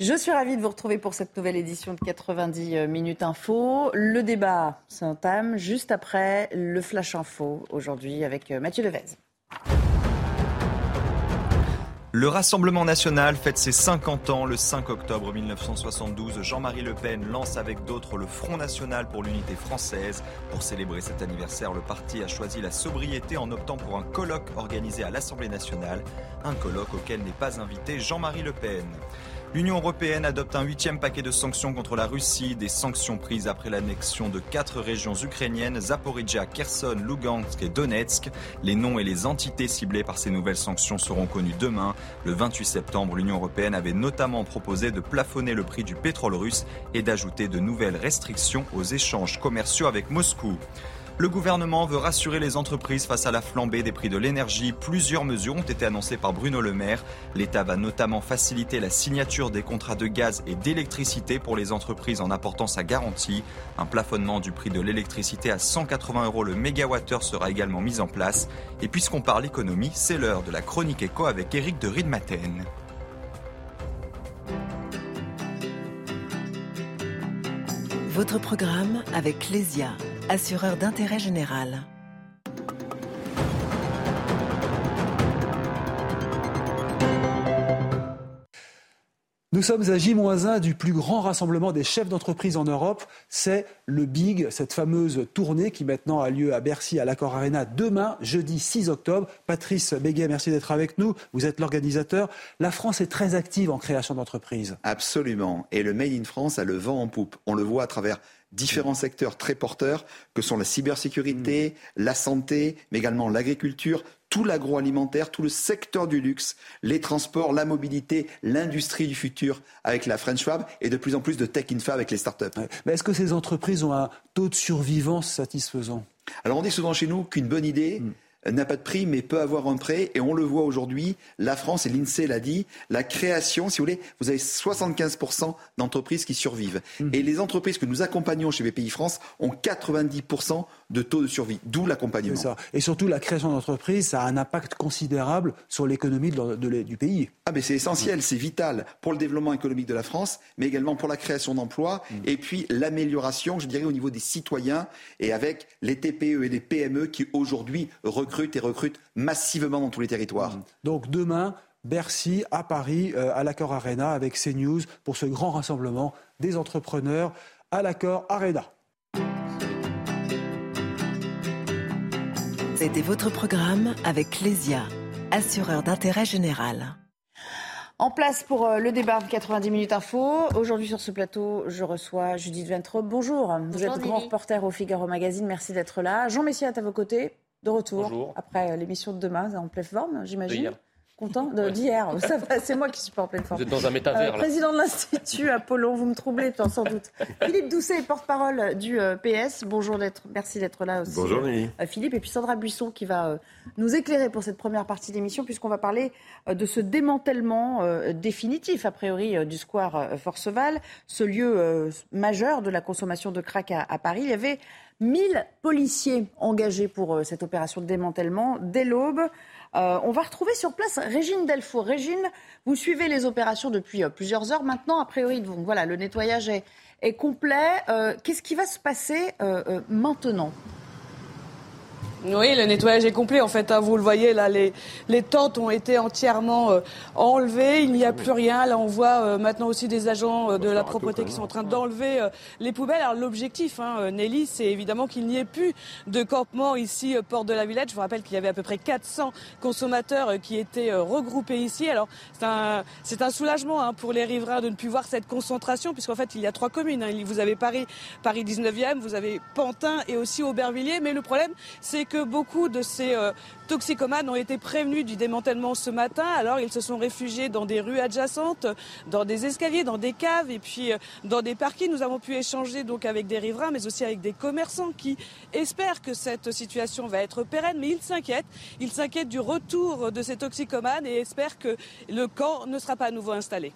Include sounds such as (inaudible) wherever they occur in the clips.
Je suis ravie de vous retrouver pour cette nouvelle édition de 90 minutes info. Le débat s'entame juste après le flash info aujourd'hui avec Mathieu Devez. Le Rassemblement national fête ses 50 ans le 5 octobre 1972. Jean-Marie Le Pen lance avec d'autres le Front national pour l'unité française. Pour célébrer cet anniversaire, le parti a choisi la sobriété en optant pour un colloque organisé à l'Assemblée nationale. Un colloque auquel n'est pas invité Jean-Marie Le Pen. L'Union européenne adopte un huitième paquet de sanctions contre la Russie, des sanctions prises après l'annexion de quatre régions ukrainiennes, Zaporizhia, Kherson, Lugansk et Donetsk. Les noms et les entités ciblées par ces nouvelles sanctions seront connus demain. Le 28 septembre, l'Union européenne avait notamment proposé de plafonner le prix du pétrole russe et d'ajouter de nouvelles restrictions aux échanges commerciaux avec Moscou. Le gouvernement veut rassurer les entreprises face à la flambée des prix de l'énergie. Plusieurs mesures ont été annoncées par Bruno Le Maire. L'État va notamment faciliter la signature des contrats de gaz et d'électricité pour les entreprises en apportant sa garantie. Un plafonnement du prix de l'électricité à 180 euros le mégawattheure sera également mis en place. Et puisqu'on parle économie, c'est l'heure de la chronique éco avec Éric de Riedmaten. Votre programme avec Lesia, assureur d'intérêt général. Nous sommes à J-1 du plus grand rassemblement des chefs d'entreprise en Europe. C'est le BIG, cette fameuse tournée qui maintenant a lieu à Bercy, à l'Accord Arena, demain, jeudi 6 octobre. Patrice Béguet, merci d'être avec nous. Vous êtes l'organisateur. La France est très active en création d'entreprises. Absolument. Et le Made in France a le vent en poupe. On le voit à travers différents secteurs très porteurs que sont la cybersécurité, la santé, mais également l'agriculture, tout l'agroalimentaire, tout le secteur du luxe, les transports, la mobilité, l'industrie du futur avec la French Fab et de plus en plus de tech infra avec les startups. Mais est-ce que ces entreprises ont un taux de survivance satisfaisant? Alors on dit souvent chez nous qu'une bonne idée, n'a pas de prix, mais peut avoir un prêt. Et on le voit aujourd'hui, la France, et l'INSEE l'a dit, la création, si vous voulez, vous avez 75% d'entreprises qui survivent. Mmh. Et les entreprises que nous accompagnons chez BPI France ont 90% de taux de survie, d'où l'accompagnement. Et surtout, la création d'entreprises, ça a un impact considérable sur l'économie du pays. Ah, mais c'est essentiel, c'est vital pour le développement économique de la France, mais également pour la création d'emplois mmh. et puis l'amélioration, je dirais, au niveau des citoyens et avec les TPE et les PME qui aujourd'hui recrutent et recrutent massivement dans tous les territoires. Mmh. Donc demain, Bercy, à Paris, euh, à l'Accord Arena, avec CNews, pour ce grand rassemblement des entrepreneurs à l'Accord Arena. C'était votre programme avec Lesia, assureur d'intérêt général. En place pour euh, le débat de 90 minutes info. Aujourd'hui sur ce plateau, je reçois Judith Ventrop. Bonjour. Vous êtes grand reporter au Figaro Magazine. Merci d'être là. Jean Messia est à vos côtés, de retour Bonjour. après euh, l'émission de demain, en pleine forme, j'imagine. Content d'hier. (laughs) C'est moi qui suis pas en pleine forme. Vous êtes dans un métavers. Euh, président de l'Institut Apollon, vous me troublez sans doute. Philippe Doucet, porte-parole du euh, PS. Bonjour d'être, merci d'être là aussi. Bonjour euh, Philippe. Et puis Sandra Buisson qui va euh, nous éclairer pour cette première partie d'émission puisqu'on va parler euh, de ce démantèlement euh, définitif, a priori, du square Forceval, ce lieu majeur de la consommation de crack à, à Paris. Il y avait 1000 policiers engagés pour cette opération de démantèlement dès l'aube. Euh, on va retrouver sur place Régine Delfour. Régine, vous suivez les opérations depuis euh, plusieurs heures maintenant. A priori, donc, voilà, le nettoyage est, complet. Euh, qu'est-ce qui va se passer maintenant? Oui, le nettoyage est complet. En fait, hein, vous le voyez, là, les, les tentes ont été entièrement euh, enlevées. Il n'y a plus rien. Là, on voit euh, maintenant aussi des agents euh, de la propreté qui sont en train d'enlever les poubelles. Alors, l'objectif, hein, Nelly, c'est évidemment qu'il n'y ait plus de campement ici, Porte de la Villette. Je vous rappelle qu'il y avait à peu près 400 consommateurs qui étaient regroupés ici. Alors, c'est un, c'est un soulagement hein, pour les riverains de ne plus voir cette concentration, puisqu'en fait, il y a trois communes. Hein. Vous avez Paris, Paris 19e, vous avez Pantin et aussi Aubervilliers. Mais le problème, c'est que puisque beaucoup de ces euh, toxicomanes ont été prévenus du démantèlement ce matin. Alors ils se sont réfugiés dans des rues adjacentes, dans des escaliers, dans des caves et puis euh, dans des parkings. Nous avons pu échanger avec des riverains, mais aussi avec des commerçants qui espèrent que cette situation va être pérenne, mais ils s'inquiètent. Ils s'inquiètent du retour de ces toxicomanes et espèrent que le camp ne sera pas à nouveau installé.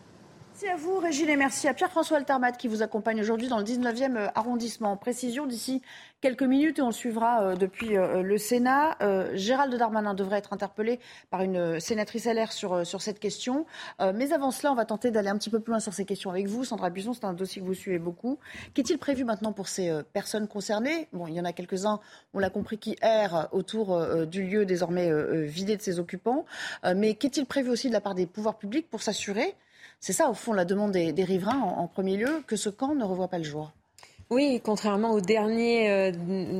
Merci à vous, Régine, et merci à Pierre-François Altermat qui vous accompagne aujourd'hui dans le 19e euh, arrondissement. Précision d'ici quelques minutes et on suivra euh, depuis euh, le Sénat. Gérald Darmanin devrait être interpellé par une sénatrice LR sur, sur cette question. mais avant cela, on va tenter d'aller un petit peu plus loin sur ces questions avec vous. Sandra Buisson, c'est un dossier que vous suivez beaucoup. Qu'est-il prévu maintenant pour ces personnes concernées? Bon, il y en a quelques-uns, on l'a compris, qui errent autour du lieu désormais vidé de ses occupants. mais qu'est-il prévu aussi de la part des pouvoirs publics pour s'assurer c'est ça, au fond, la demande des, riverains, en, premier lieu, que ce camp ne revoit pas le jour. Oui, contrairement aux euh,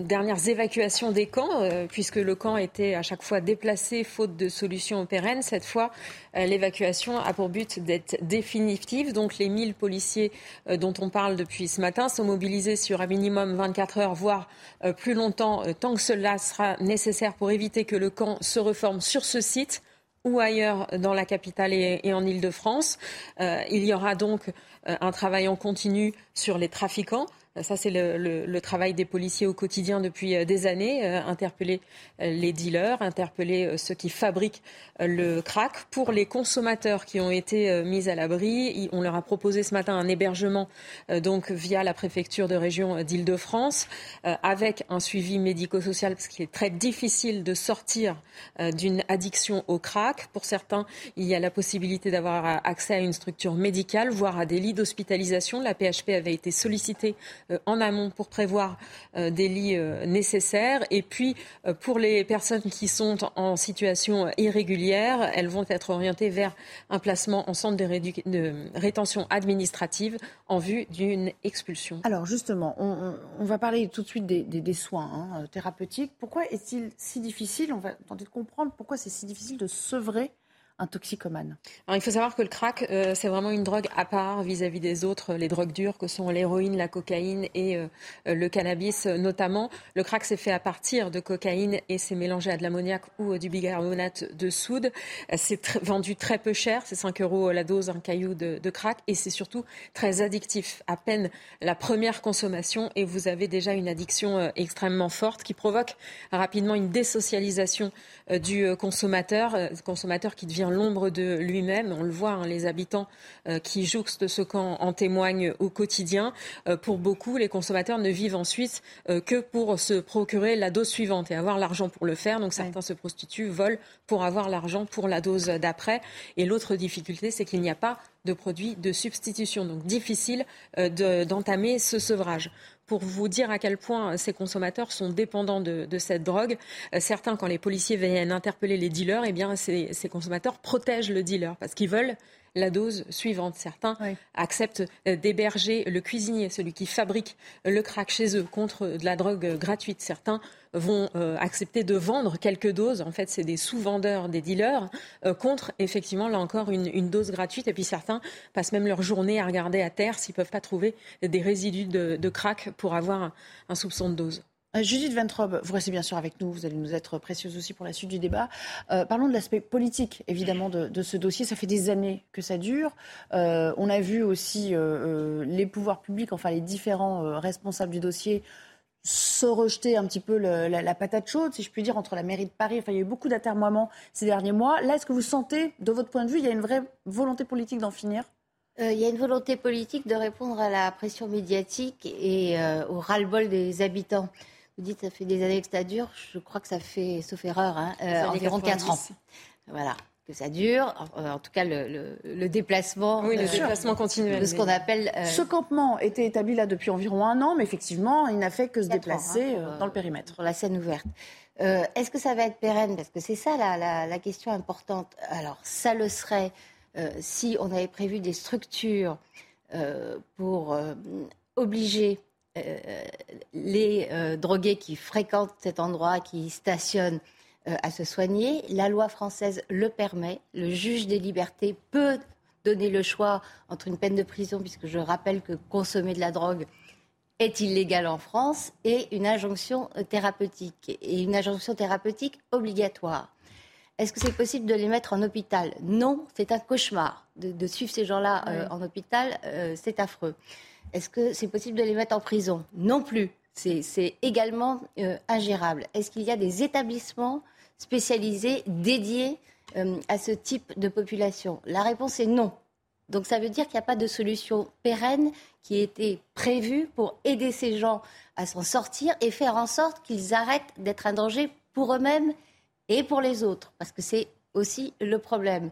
dernières évacuations des camps, euh, puisque le camp était à chaque fois déplacé faute de solution pérennes, cette fois, euh, l'évacuation a pour but d'être définitive. Donc les 1000 policiers dont on parle depuis ce matin sont mobilisés sur un minimum 24 heures, voire plus longtemps, tant que cela sera nécessaire pour éviter que le camp se reforme sur ce site ou ailleurs dans la capitale et, en Ile-de-France. Euh, il y aura donc euh, un travail en continu sur les trafiquants. Ça, c'est le, travail des policiers au quotidien depuis euh, des années. Euh, interpeller euh, les dealers, interpeller ceux qui fabriquent le crack. Pour les consommateurs qui ont été mis à l'abri, on leur a proposé ce matin un hébergement donc via la préfecture de région d'Île-de-France avec un suivi médico-social parce qu'il est très difficile de sortir d'une addiction au crack. Pour certains, il y a la possibilité d'avoir accès à une structure médicale, voire à des lits d'hospitalisation. La PHP avait été sollicitée euh, en amont pour prévoir euh, des lits euh, nécessaires. Et puis, pour les personnes qui sont en situation irrégulière, elles vont être orientées vers un placement en centre de, rétention administrative en vue d'une expulsion. Alors justement, on, va parler tout de suite des, soins hein, thérapeutiques. Pourquoi est-il si difficile, on va tenter de comprendre pourquoi c'est si difficile de sevrer toxicomane Il faut savoir que le crack, euh, c'est vraiment une drogue à part vis-à-vis des autres, les drogues dures que sont l'héroïne, la cocaïne et euh, le cannabis notamment. Le crack, c'est fait à partir de cocaïne et c'est mélangé à de l'ammoniac ou du bicarbonate de soude. C'est vendu très peu cher, c'est 5 euros la dose, un caillou de, de crack et c'est surtout très addictif. À peine la première consommation et vous avez déjà une addiction euh, extrêmement forte qui provoque rapidement une désocialisation du consommateur, consommateur qui devient l'ombre de lui-même. On le voit, hein, les habitants euh, qui jouxtent ce camp en témoignent au quotidien. Euh, pour beaucoup, les consommateurs ne vivent ensuite euh, que pour se procurer la dose suivante et avoir l'argent pour le faire. Donc certains se prostituent, volent pour avoir l'argent pour la dose d'après. Et l'autre difficulté, c'est qu'il n'y a pas de produits de substitution. Donc difficile d'entamer ce sevrage pour vous dire à quel point ces consommateurs sont dépendants de, cette drogue. Euh, certains, quand les policiers viennent interpeller les dealers, eh bien, ces, consommateurs protègent le dealer parce qu'ils veulent la dose suivante. Certains acceptent d'héberger le cuisinier, celui qui fabrique le crack chez eux, contre de la drogue gratuite. Certains vont euh, accepter de vendre quelques doses. En fait, c'est des sous-vendeurs, des dealers, euh, contre effectivement, là encore, une, dose gratuite. Et puis certains passent même leur journée à regarder à terre s'ils ne peuvent pas trouver des résidus de, crack pour avoir un, soupçon de dose. Euh, Judith Ventrobe, vous restez bien sûr avec nous, vous allez nous être précieuse aussi pour la suite du débat. parlons de l'aspect politique, évidemment, de, ce dossier. Ça fait des années que ça dure. on a vu aussi les pouvoirs publics, enfin les différents responsables du dossier, se rejeter un petit peu la, patate chaude, si je puis dire, entre la mairie de Paris. Enfin, il y a eu beaucoup d'atermoiements ces derniers mois. Là, est-ce que vous sentez, de votre point de vue, il y a une vraie volonté politique d'en finir? Euh, il y a une volonté politique de répondre à la pression médiatique et euh, au ras-le-bol des habitants. Vous dites, ça fait des années que ça dure. Je crois que ça fait, sauf erreur, hein, euh, environ 4 ans. Voilà que ça dure, en, tout cas le, déplacement, oui, le euh, déplacement continuel de ce qu'on appelle. Euh, ce campement était établi là depuis environ un an, mais effectivement, il n'a fait que se déplacer hein, euh, dans le périmètre. Pour la scène ouverte. Est-ce que ça va être pérenne? Parce que c'est ça la, la, question importante. Alors, ça le serait si on avait prévu des structures pour obliger les drogués qui fréquentent cet endroit, qui stationnent, euh, à se soigner. La loi française le permet. Le juge des libertés peut donner le choix entre une peine de prison, puisque je rappelle que consommer de la drogue est illégale en France et une injonction thérapeutique, et une injonction thérapeutique obligatoire. Est-ce que c'est possible de les mettre en hôpital? Non, c'est un cauchemar. De, suivre ces gens-là euh, en hôpital, euh, c'est affreux. Est-ce que c'est possible de les mettre en prison Non plus. C'est également euh, ingérable. Est-ce qu'il y a des établissements spécialisés dédiés à ce type de population? La réponse est non. Donc ça veut dire qu'il n'y a pas de solution pérenne qui ait été prévue pour aider ces gens à s'en sortir et faire en sorte qu'ils arrêtent d'être un danger pour eux-mêmes et pour les autres, parce que c'est aussi le problème.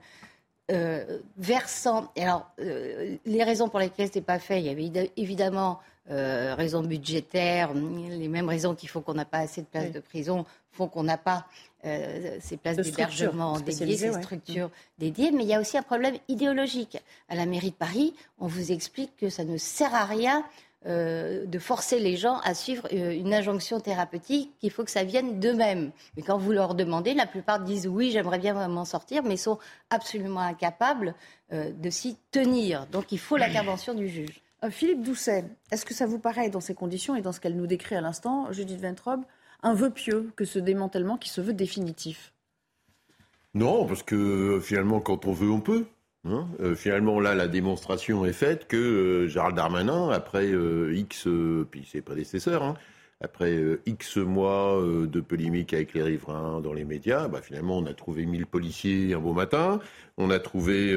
Euh, versant, alors euh, les raisons pour lesquelles ce n'est pas fait, il y avait évidemment euh, raisons budgétaires, les mêmes raisons qui font qu'on n'a pas assez de places de prison, font qu'on n'a pas euh, ces places d'hébergement dédiées, ces structures dédiées, mais il y a aussi un problème idéologique. À la mairie de Paris, on vous explique que ça ne sert à rien euh, de forcer les gens à suivre euh, une injonction thérapeutique, qu'il faut que ça vienne d'eux-mêmes. Mais quand vous leur demandez, la plupart disent oui, j'aimerais bien m'en sortir, mais sont absolument incapables euh, de s'y tenir. Donc il faut l'intervention du juge. Philippe Doucet, est-ce que ça vous paraît, dans ces conditions et dans ce qu'elle nous décrit à l'instant, Judith Ventrobe, un vœu pieux que ce démantèlement qui se veut définitif? Non, parce que finalement, quand on veut, on peut. Hein, euh, finalement, là, la démonstration est faite que euh, Gérald Darmanin, après euh, X, puis ses prédécesseurs, hein, après X mois de polémique avec les riverains dans les médias, bah, finalement, on a trouvé 1000 policiers un beau matin, on a trouvé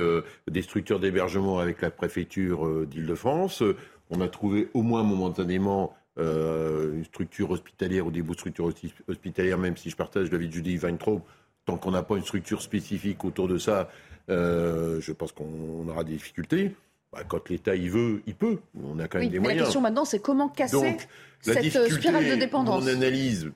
des structures d'hébergement avec la préfecture d'Île-de-France, on a trouvé au moins momentanément une structure hospitalière ou des bouts de structures hospitalières, même si je partage l'avis de Judy Weintraub, tant qu'on n'a pas une structure spécifique autour de ça, euh, je pense qu'on aura des difficultés. Bah, quand l'État y veut, il peut. On a quand même des moyens. La question maintenant, c'est comment casser cette euh, spirale de dépendance. Mon analyse,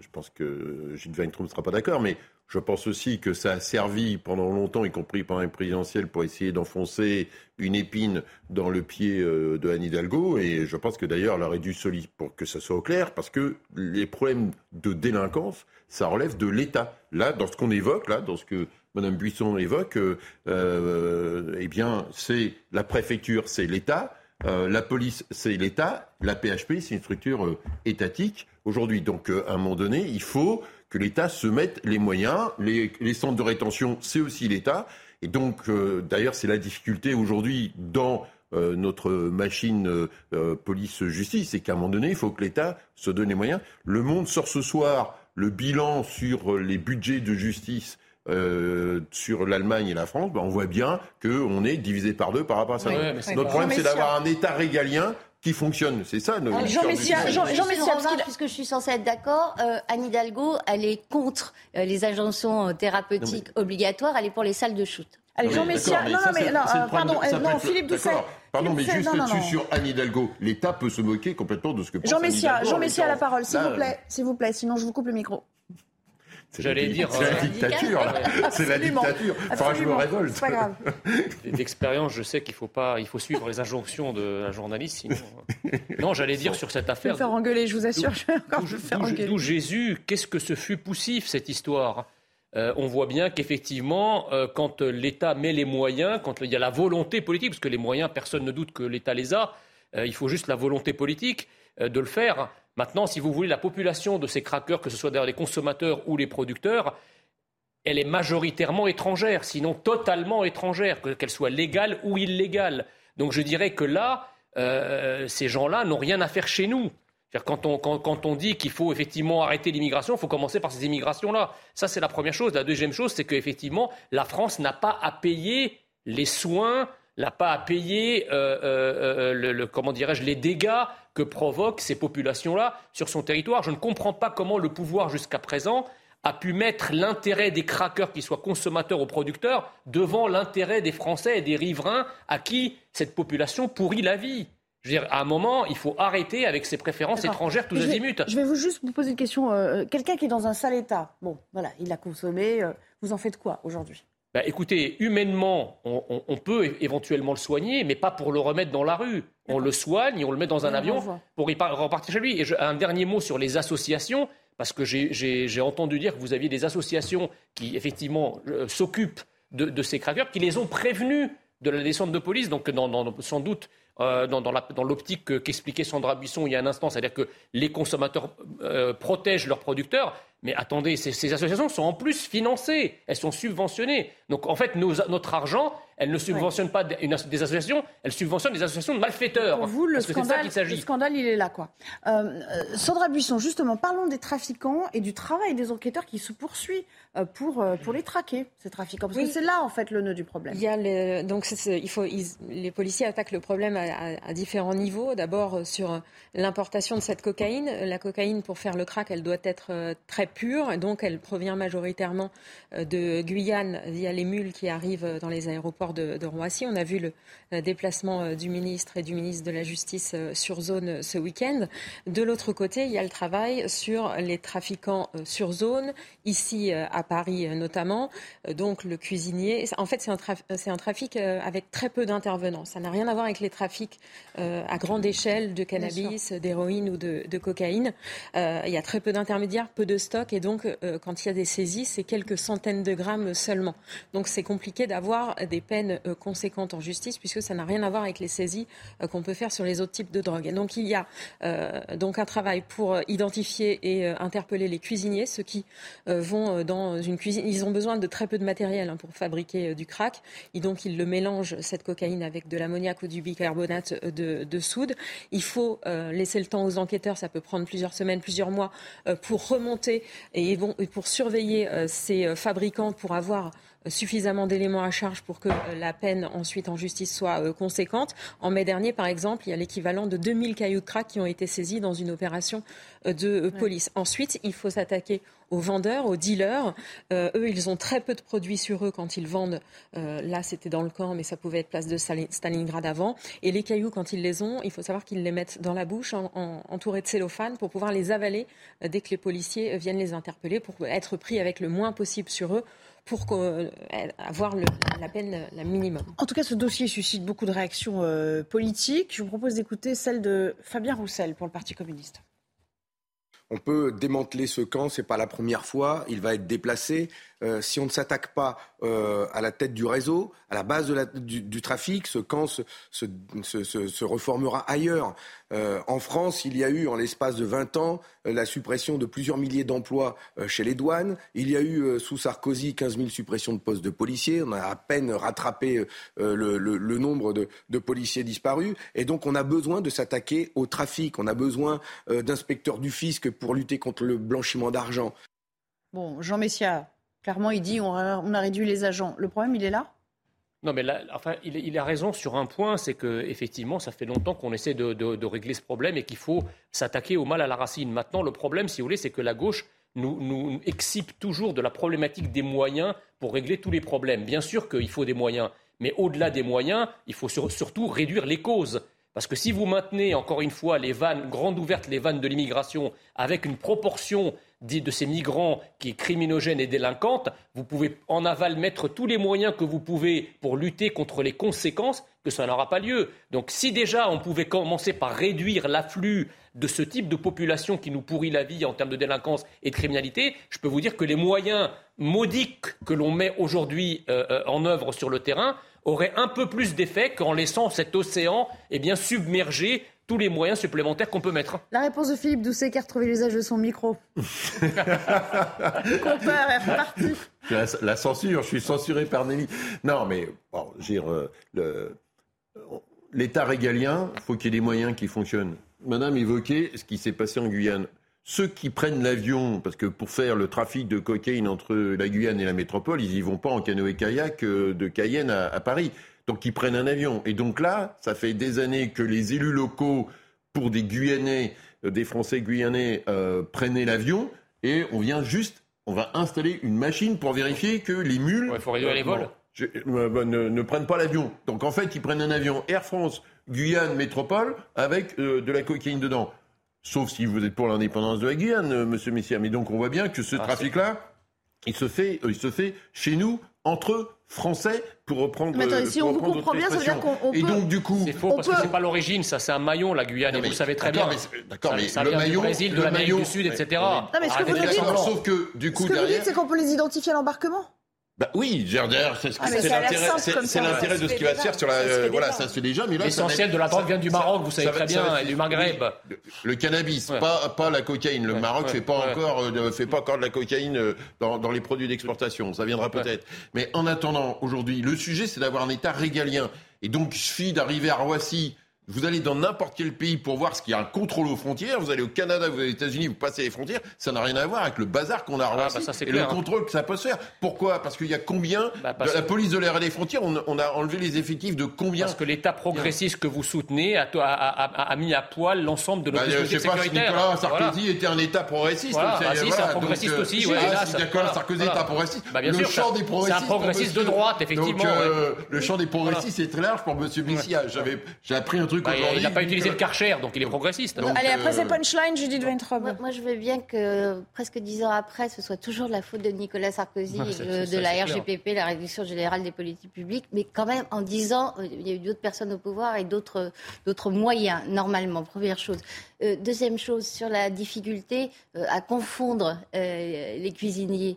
je pense que Gilles Weintraub ne sera pas d'accord, mais je pense aussi que ça a servi pendant longtemps, y compris pendant les présidentielles, pour essayer d'enfoncer une épine dans le pied euh, de Anne Hidalgo. Et je pense que d'ailleurs, elle aurait dû solide pour que ça soit au clair, parce que les problèmes de délinquance, ça relève de l'État. Là, dans ce qu'on évoque, là, dans ce que Madame Buisson évoque, euh, euh, eh bien, c'est la préfecture, c'est l'État. Euh, la police, c'est l'État. La PHP, c'est une structure étatique aujourd'hui. Donc, à un moment donné, il faut que l'État se mette les moyens. Les, les centres de rétention, c'est aussi l'État. Et donc, d'ailleurs, c'est la difficulté aujourd'hui dans notre machine police-justice, c'est qu'à un moment donné, il faut que l'État se donne les moyens. Le Monde sort ce soir le bilan sur les budgets de justice euh, sur l'Allemagne et la France, ben on voit bien qu'on est divisé par deux par rapport à ça. Notre problème, c'est d'avoir un État régalien qui fonctionne. C'est ça. Nos Jean Messia, Jean, Jean Messia puisque je suis censée être d'accord, euh, Anne Hidalgo, elle est contre euh, les injonctions thérapeutiques obligatoires, elle est pour les salles de shoot. Allez, Jean Messia, non, non, mais non, pardon, non, Philippe Doucet. Pardon, mais juste là-dessus, sur Anne Hidalgo, l'État peut se moquer complètement de ce que pense Jean Messia, Jean Messia a la parole, s'il vous plaît, s'il vous plaît, sinon je vous coupe le micro. J'allais dire. C'est la dictature, C'est la dictature. Enfin, je me révolte. pas grave. (laughs) D'expérience, je sais qu'il faut pas, il faut suivre les injonctions d'un journaliste, sinon. Euh. Non, j'allais dire sur cette affaire. Je vais faire engueuler, je vous assure. Je vais encore faire engueuler. D'où Jésus, qu'est-ce que ce fut poussif, cette histoire? Euh, on voit bien qu'effectivement, euh, quand l'État met les moyens, quand il y a la volonté politique, parce que les moyens, personne ne doute que l'État les a, il faut juste la volonté politique de le faire. Maintenant, si vous voulez, la population de ces craqueurs, que ce soit d'ailleurs les consommateurs ou les producteurs, elle est majoritairement étrangère, sinon totalement étrangère, qu'elle soit légale ou illégale. Donc je dirais que là, euh, ces gens-là n'ont rien à faire chez nous. Quand on, quand on, dit qu'il faut effectivement arrêter l'immigration, il faut commencer par ces immigrations-là. Ça, c'est la première chose. La deuxième chose, c'est qu'effectivement, la France n'a pas à payer les soins, n'a pas à payer euh, euh, comment les dégâts que provoquent ces populations-là sur son territoire. Je ne comprends pas comment le pouvoir, jusqu'à présent, a pu mettre l'intérêt des craqueurs, qu'ils soient consommateurs ou producteurs, devant l'intérêt des Français et des riverains à qui cette population pourrit la vie. Je veux dire, à un moment, il faut arrêter avec ces préférences étrangères tous azimuts. Je vais vous juste vous poser une question. Euh, quelqu'un qui est dans un sale état, bon, voilà, il a consommé, euh, vous en faites quoi aujourd'hui? Bah, écoutez, humainement, on, peut éventuellement le soigner, mais pas pour le remettre dans la rue. On le soigne, on le met dans un avion pour y repartir chez lui. Et un dernier mot sur les associations, parce que j'ai entendu dire que vous aviez des associations qui, effectivement, euh, s'occupent de, ces craqueurs, qui les ont prévenus de la descente de police, donc sans doute euh, dans, l'optique qu'expliquait Sandra Buisson il y a un instant, c'est-à-dire que les consommateurs euh, protègent leurs producteurs. Mais attendez, ces, associations sont en plus financées, elles sont subventionnées. Donc en fait, notre argent, elle ne subventionne pas des associations, elle subventionne des associations de malfaiteurs. Pour vous, le, scandale, le scandale, il est là. quoi. Euh, Sandra Buisson, justement, parlons des trafiquants et du travail des enquêteurs qui se poursuit pour, pour les traquer, ces trafiquants. Parce que c'est là, en fait, le nœud du problème. Il y a donc, il faut, les policiers attaquent le problème à, différents niveaux. D'abord euh, sur euh, l'importation de cette cocaïne. La cocaïne, pour faire le crack, elle doit être euh, très pure. Donc elle provient majoritairement de Guyane via les mules qui arrivent dans les aéroports de, Roissy. On a vu le déplacement du ministre et du ministre de la Justice sur zone ce week-end. De l'autre côté, il y a le travail sur les trafiquants sur zone, ici à Paris notamment. Donc le cuisinier. En fait, c'est un, un, trafic avec très peu d'intervenants. Ça n'a rien à voir avec les trafics euh, à grande échelle de cannabis, d'héroïne ou de, cocaïne. Euh, il y a très peu d'intermédiaires, peu de stocks, et donc euh, quand il y a des saisies, c'est quelques centaines de grammes seulement. Donc c'est compliqué d'avoir des peines conséquentes en justice, puisque ça n'a rien à voir avec les saisies qu'on peut faire sur les autres types de drogues. Et donc il y a donc un travail pour identifier et interpeller les cuisiniers, ceux qui vont dans une cuisine. Ils ont besoin de très peu de matériel hein, pour fabriquer du crack, et donc ils le mélangent cette cocaïne avec de l'ammoniac ou du bicarbonate de, soude. Il faut euh, laisser le temps aux enquêteurs, ça peut prendre plusieurs semaines, plusieurs mois, euh, pour remonter et, pour surveiller euh, ces fabricants pour avoir suffisamment d'éléments à charge pour que la peine ensuite en justice soit conséquente. En mai dernier, par exemple, il y a l'équivalent de 2000 cailloux de crack qui ont été saisis dans une opération de police. Ensuite, il faut s'attaquer aux vendeurs, aux dealers. Euh, eux, ils ont très peu de produits sur eux quand ils vendent. Euh, là, c'était dans le camp, mais ça pouvait être place de Stalingrad avant. Et les cailloux, quand ils les ont, il faut savoir qu'ils les mettent dans la bouche, entourés de cellophane, pour pouvoir les avaler euh, dès que les policiers viennent les interpeller, pour être pris avec le moins possible sur eux pour avoir la peine la minimum. En tout cas, ce dossier suscite beaucoup de réactions politiques. Je vous propose d'écouter celle de Fabien Roussel pour le Parti communiste. On peut démanteler ce camp, c'est pas la première fois, il va être déplacé. Euh, si on ne s'attaque pas euh, à la tête du réseau, à la base du, trafic, ce camp se, reformera ailleurs. Euh, en France, il y a eu, en l'espace de 20 ans, la suppression de plusieurs milliers d'emplois chez les douanes. Il y a eu, sous Sarkozy, 15 000 suppressions de postes de policiers. On a à peine rattrapé le, nombre de, de, policiers disparus. Et donc, on a besoin de s'attaquer au trafic. On a besoin d'inspecteurs du fisc pour lutter contre le blanchiment d'argent. Bon, Jean Messia, Clairement, il dit on a, réduit les agents. Le problème, il est là? Non, mais enfin, il, a raison sur un point, c'est que effectivement, ça fait longtemps qu'on essaie de, régler ce problème et qu'il faut s'attaquer au mal à la racine. Maintenant, le problème, si vous voulez, c'est que la gauche nous, nous excipe toujours de la problématique des moyens pour régler tous les problèmes. Bien sûr qu'il faut des moyens, mais au-delà des moyens, il faut surtout réduire les causes. Parce que si vous maintenez encore une fois les vannes grandes ouvertes, les vannes de l'immigration, avec une proportion de ces migrants qui est criminogène et délinquante, vous pouvez en aval mettre tous les moyens que vous pouvez pour lutter contre les conséquences, que ça n'aura pas lieu. Donc si déjà on pouvait commencer par réduire l'afflux de ce type de population qui nous pourrit la vie en termes de délinquance et de criminalité, je peux vous dire que les moyens modiques que l'on met aujourd'hui euh, euh, en œuvre sur le terrain auraient un peu plus d'effet qu'en laissant cet océan eh bien, submergé tous les moyens supplémentaires qu'on peut mettre. La réponse de Philippe Doucet qui a retrouvé l'usage de son micro. (laughs) Est reparti. La, censure, je suis censuré par Nelly. Non, mais bon, euh, l'État régalien, il faut qu'il y ait des moyens qui fonctionnent. Madame évoquait ce qui s'est passé en Guyane. Ceux qui prennent l'avion, parce que pour faire le trafic de cocaïne entre la Guyane et la métropole, ils y vont pas en canoë-kayak euh, de Cayenne à Paris donc ils prennent un avion. Et donc là, ça fait des années que les élus locaux, pour des Guyanais, euh, des Français guyanais, euh, prenaient l'avion, et on vient juste, on va installer une machine pour vérifier que les mules... Il faut réduire les vols. Euh, bah, ne, prennent pas l'avion. Donc en fait, ils prennent un avion Air France, Guyane, Métropole, avec de la cocaïne dedans. Sauf si vous êtes pour l'indépendance de la Guyane, monsieur Messia. Mais donc on voit bien que ce ah, trafic-là, il se fait, il se fait chez nous entre Français pour reprendre. Mais attendez, si on vous comprend bien, ça veut dire qu'on Et donc du coup, c'est faux parce que c'est pas l'origine, ça, c'est un maillon la Guyane, et vous le savez très bien. D'accord, mais, ça, le maillon, du Brésil, de l'Amérique du Sud, etc. Non, mais ce que vous dites, sauf que du coup, ce que vous dites, c'est qu'on peut les identifier à l'embarquement. Bah oui, d'ailleurs, c'est Ah, l'intérêt, de ce qui va se faire sur la. Euh, voilà, ça se fait déjà, mais là. L'essentiel de la drogue vient du ça- Maroc, vous savez ça très bien, et du Maghreb. oui, le, le cannabis, Ouais. pas, pas la cocaïne. Le Ouais, Maroc ouais, fait pas ouais. encore, euh, fait pas encore de la cocaïne euh, dans, dans les produits d'exportation. Ça viendra peut-être. Mais en attendant, aujourd'hui, le sujet, c'est d'avoir un État régalien. Et donc, il suffit d'arriver à Roissy. Vous allez dans n'importe quel pays pour voir ce qu'il y a un contrôle aux frontières. Vous allez au Canada, vous allez aux États-Unis, vous passez les frontières. Ça n'a rien à voir avec le bazar qu'on a Ah, bah ça, et clair, le hein. contrôle que ça peut se faire. Pourquoi? Parce qu'il y a combien Bah, de la police de l'air et des frontières on, on a enlevé les effectifs de combien? Parce que l'État progressiste que vous soutenez a, a- a- a mis à poil l'ensemble de nos Bah, je dispositifs sais pas si. Nicolas Sarkozy Voilà. était un État progressiste. Voilà, donc bah si, c'est un progressiste donc, euh, aussi, ah, ouais, si hélas. Nicolas Voilà, Sarkozy voilà. est un progressiste. Bah, le champ des c'est un progressistes. progressiste de droite, effectivement, le champ des progressistes est très large pour Monsieur Messia. J'avais, j'ai appris un truc Bah, aujourd'hui. il n'a pas utilisé le Karcher, donc il est progressiste. Donc, Allez, après euh, ces punchlines, Judith Weintraub. Moi, moi, je veux bien que presque dix ans après, ce soit toujours de la faute de Nicolas Sarkozy et c'est- de, c'est de ça, la c'est clair. RGPP, la Réduction Générale des Politiques Publiques, mais quand même en dix ans, euh, il y a eu d'autres personnes au pouvoir et d'autres d'autres moyens, normalement, première chose. Euh, deuxième chose, sur la difficulté euh, à confondre euh, les cuisiniers.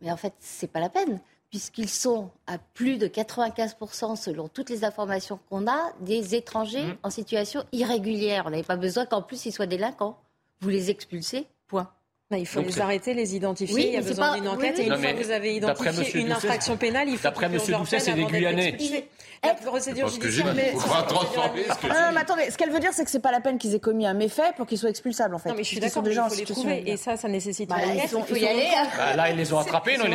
Mais en fait, c'est pas la peine puisqu'ils sont à plus de 95%, selon toutes les informations qu'on a, des étrangers Mmh. en situation irrégulière. On n'avait pas besoin qu'en plus ils soient délinquants. Vous les expulsez, point. Bah, il faut Donc, les arrêter, les identifier. Oui, il y a besoin pas- d'une enquête. oui. Et une Non, fois que vous avez identifié une Doucet, infraction pénale, il faut d'après leur Doucet, c'est des Guyanais. La procédure judiciaire. transformer ce que non, mais attendez, ce qu'elle veut dire, c'est que c'est pas la peine qu'ils aient commis un méfait pour qu'ils soient expulsables, en fait. Non, mais je suis d'accord, mais il faut les situation trouver. Et ça, ça nécessite Bah, une enquête. sont- Il faut y aller. camp. Bah, là, ils les ont attrapés, non Ils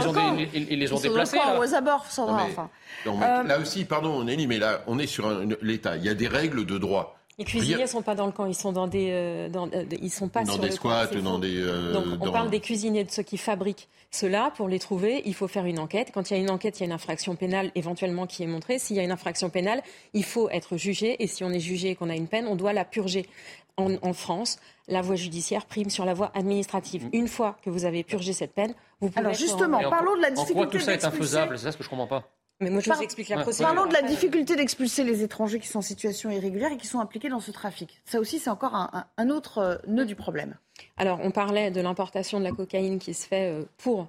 les ont, déplacés. aux abords, Sandra, Non, mais- enfin. non, mais Euh, là aussi, pardon, Nelly, mais là, on est sur l'État. Il y a des règles de droit. Les cuisiniers ne sont pas dans le camp, ils sont dans des, euh, dans, euh, ils sont pas dans sur des le squats, camp, dans des. euh, Donc, on dans- parle des cuisiniers, de ceux qui fabriquent cela. Pour les trouver, il faut faire une enquête. Quand il y a une enquête, il y a une infraction pénale éventuellement qui est montrée. S'il y a une infraction pénale, il faut être jugé. Et si on est jugé et qu'on a une peine, on doit la purger. En, en France, la voie judiciaire prime sur la voie administrative. Une fois que vous avez purgé cette peine, vous pouvez Alors justement, en parlons de la En quoi difficulté tout ça est infaisable? C'est ça ce que je comprends pas. Mais moi, je Par- vous explique la Ouais, procédure. Parlons de la difficulté d'expulser les étrangers qui sont en situation irrégulière et qui sont impliqués dans ce trafic. Ça aussi, c'est encore un, autre euh, nœud du problème. Alors, on parlait de l'importation de la cocaïne qui se fait euh, pour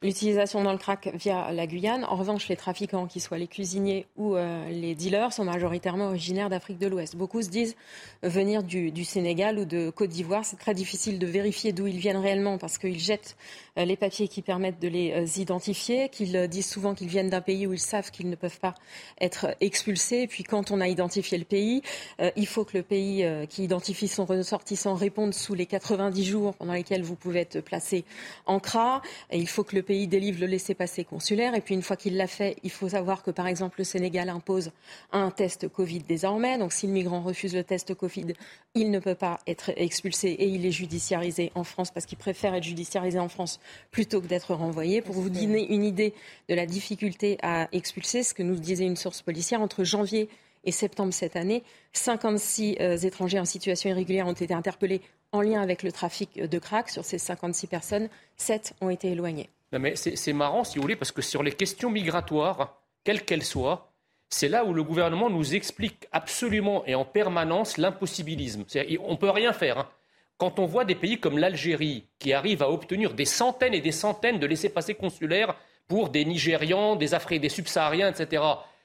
l'utilisation dans le crack via la Guyane. En revanche, les trafiquants, qu'ils soient les cuisiniers ou euh, les dealers, sont majoritairement originaires d'Afrique de l'Ouest. Beaucoup se disent venir du, du Sénégal ou de Côte d'Ivoire. C'est très difficile de vérifier d'où ils viennent réellement parce qu'ils jettent les papiers qui permettent de les euh, identifier, qu'ils euh, disent souvent qu'ils viennent d'un pays où ils savent qu'ils ne peuvent pas être expulsés. Et puis, quand on a identifié le pays, euh, il faut que le pays euh, qui identifie son ressortissant réponde sous les 90 jours pendant lesquels vous pouvez être placé en CRA. Et il faut que le pays délivre le laissez-passer consulaire. Et puis une fois qu'il l'a fait, il faut savoir que par exemple le Sénégal impose un test Covid désormais. Donc si le migrant refuse le test Covid, il ne peut pas être expulsé et il est judiciarisé en France parce qu'il préfère être judiciarisé en France plutôt que d'être renvoyé. Pour vous donner une idée de la difficulté à expulser, ce que nous disait une source policière, entre janvier et septembre cette année, 56 euh, étrangers en situation irrégulière ont été interpellés en lien avec le trafic de crack. Sur ces 56 personnes, 7 ont été éloignées. Mais c'est marrant, si vous voulez, parce que sur les questions migratoires, quelles qu'elles soient, c'est là où le gouvernement nous explique absolument et en permanence l'impossibilisme. On ne peut rien faire. hein. Quand on voit des pays comme l'Algérie qui arrivent à obtenir des centaines et des centaines de laissés-passer consulaires pour des Nigérians, des Africains, des subsahariens, etc.,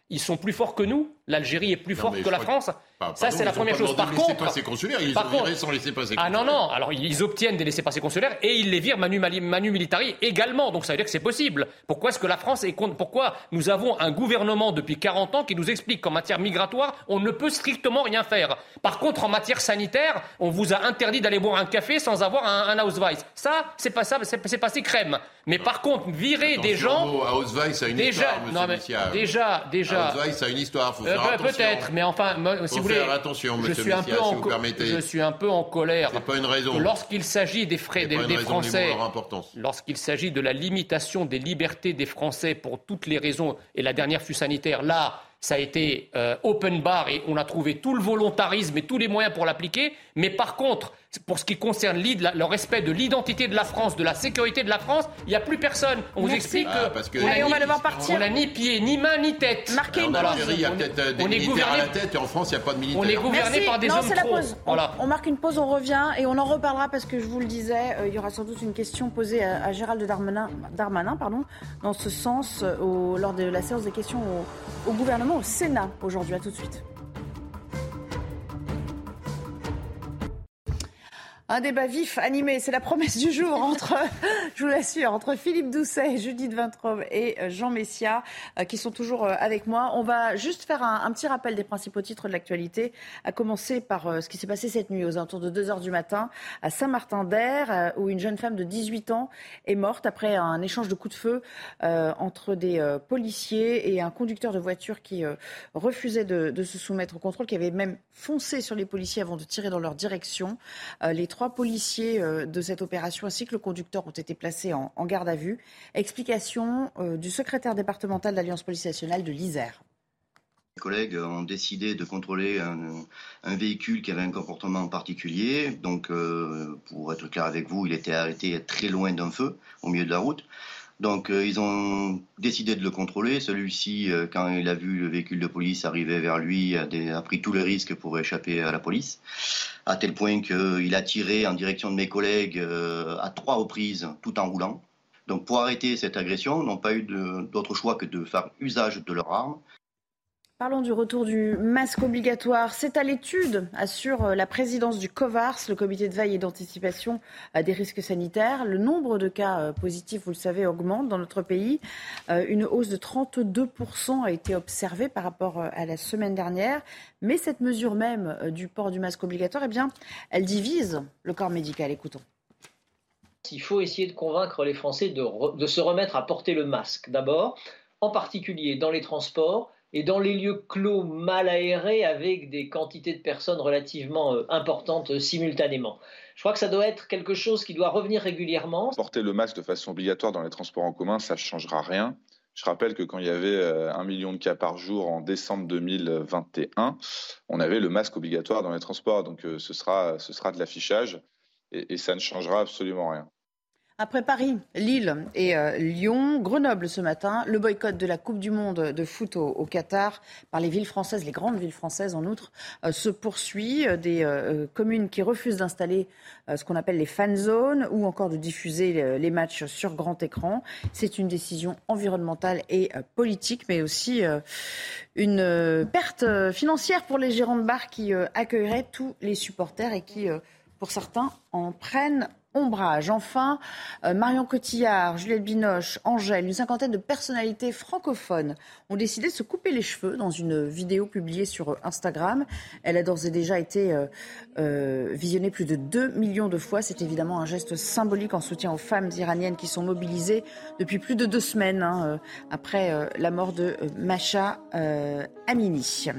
ils sont plus forts que nous. L'Algérie est plus Non, forte que la France. Ça, c'est la première chose. Par contre, laissez-passer consulaires, ils par ont viré contre- sans laissez-passer Ah non, non, alors ils obtiennent des laissés-passer consulaires et ils les virent manu, mali- manu militari également. Donc ça veut dire que c'est possible. Pourquoi est-ce que la France est contre Pourquoi nous avons un gouvernement depuis 40 ans qui nous explique qu'en matière migratoire, on ne peut strictement rien faire? Par contre, en matière sanitaire, on vous a interdit d'aller boire un café sans avoir un, un Ausweis. Ça, c'est pas ça, c'est passé crème. Mais par contre, virer des gens. Attention, À Ausweis, ça a une Déjà, histoire, non, mais déjà, déjà. Ausweis, ça a une histoire, faut Euh. Peut-être, mais enfin, si vous voulez, attention, je suis un Messia, peu en si vous co- permettez. je suis un peu en colère. C'est pas une raison. que Lorsqu'il s'agit des frais des, Français, lorsqu'il s'agit de la limitation des libertés des Français pour toutes les raisons, et la dernière fut sanitaire, là, ça a été euh, open bar et on a trouvé tout le volontarisme et tous les moyens pour l'appliquer. Mais par contre, pour ce qui concerne le respect de l'identité de la France, de la sécurité de la France, il n'y a plus personne. On vous explique ah, que, on, va devoir partir. On n'a ni pied, ni main, ni tête. Marquez une pause. Il y a peut-être des militaires à la tête et en France, il n'y a pas de militaires. On est gouverné par des hommes trop. Voilà. On, marque une pause, on revient et on en reparlera parce que je vous le disais, euh, il y aura sans doute une question posée à, Gérald Darmanin, Darmanin pardon, dans ce sens euh, lors de la séance des questions au, au gouvernement, au Sénat aujourd'hui. À tout de suite. Un débat vif, animé, c'est la promesse du jour entre, (laughs) je vous l'assure, entre Philippe Doucet, Judith Vintraube et euh, Jean Messia, euh, qui sont toujours euh, avec moi. On va juste faire un, petit rappel des principaux titres de l'actualité, à commencer par ce qui s'est passé cette nuit aux alentours de 2 heures du matin à Saint-Martin-d'Air, où une jeune femme de 18 ans est morte après un échange de coups de feu entre des policiers et un conducteur de voiture qui refusait de, se soumettre au contrôle, qui avait même foncé sur les policiers avant de tirer dans leur direction. les trois policiers euh, de cette opération ainsi que le conducteur ont été placés en, garde à vue. Explication euh, du secrétaire départemental d'Alliance Police Nationale de l'Isère. Les collègues ont décidé de contrôler un, véhicule qui avait un comportement particulier. Donc, euh, pour être clair avec vous, il était arrêté très loin d'un feu, au milieu de la route. Donc ils ont décidé de le contrôler. Celui-ci, quand il a vu le véhicule de police arriver vers lui, a, pris tous les risques pour échapper à la police, à tel point qu'il a tiré en direction de mes collègues euh, à trois reprises tout en roulant. Donc pour arrêter cette agression, n'ont pas eu d'autre choix que de faire usage de leurs armes. Parlons du retour du masque obligatoire. C'est à l'étude, assure euh, la présidence du COVARS, le comité de veille et d'anticipation euh, des risques sanitaires. Le nombre de cas euh, positifs, vous le savez, augmente dans notre pays. Une hausse de 32% a été observée par rapport à la semaine dernière. Mais cette mesure même du port du masque obligatoire, eh bien, elle divise le corps médical. Écoutons. Il faut essayer de convaincre les Français de, de se remettre à porter le masque. D'abord, en particulier dans les transports et dans les lieux clos mal aérés avec des quantités de personnes relativement euh, importantes euh, simultanément. Je crois que ça doit être quelque chose qui doit revenir régulièrement. Porter le masque de façon obligatoire dans les transports en commun, ça ne changera rien. Je rappelle que quand il y avait euh, un million de cas par jour en décembre 2021, on avait le masque obligatoire dans les transports. Donc ce, sera, ce sera de l'affichage et ça ne changera absolument rien. Après Paris, Lille et euh, Lyon, Grenoble ce matin, le boycott de la Coupe du Monde de foot au, Qatar par les villes françaises, les grandes villes françaises en outre, euh, se poursuit. Euh, des communes qui refusent d'installer ce qu'on appelle les fan zones ou encore de diffuser les matchs sur grand écran. C'est une décision environnementale et politique, mais aussi une perte financière pour les gérants de bars qui accueilleraient tous les supporters et qui, pour certains, en prennent ombrage. Enfin, euh, Marion Cotillard, Juliette Binoche, Angèle, une cinquantaine de personnalités francophones ont décidé de se couper les cheveux dans une vidéo publiée sur Instagram. Elle a d'ores et déjà été euh, euh, visionnée plus de 2 millions de fois. C'est évidemment un geste symbolique en soutien aux femmes iraniennes qui sont mobilisées depuis plus de deux semaines hein, après la mort de Macha Amini.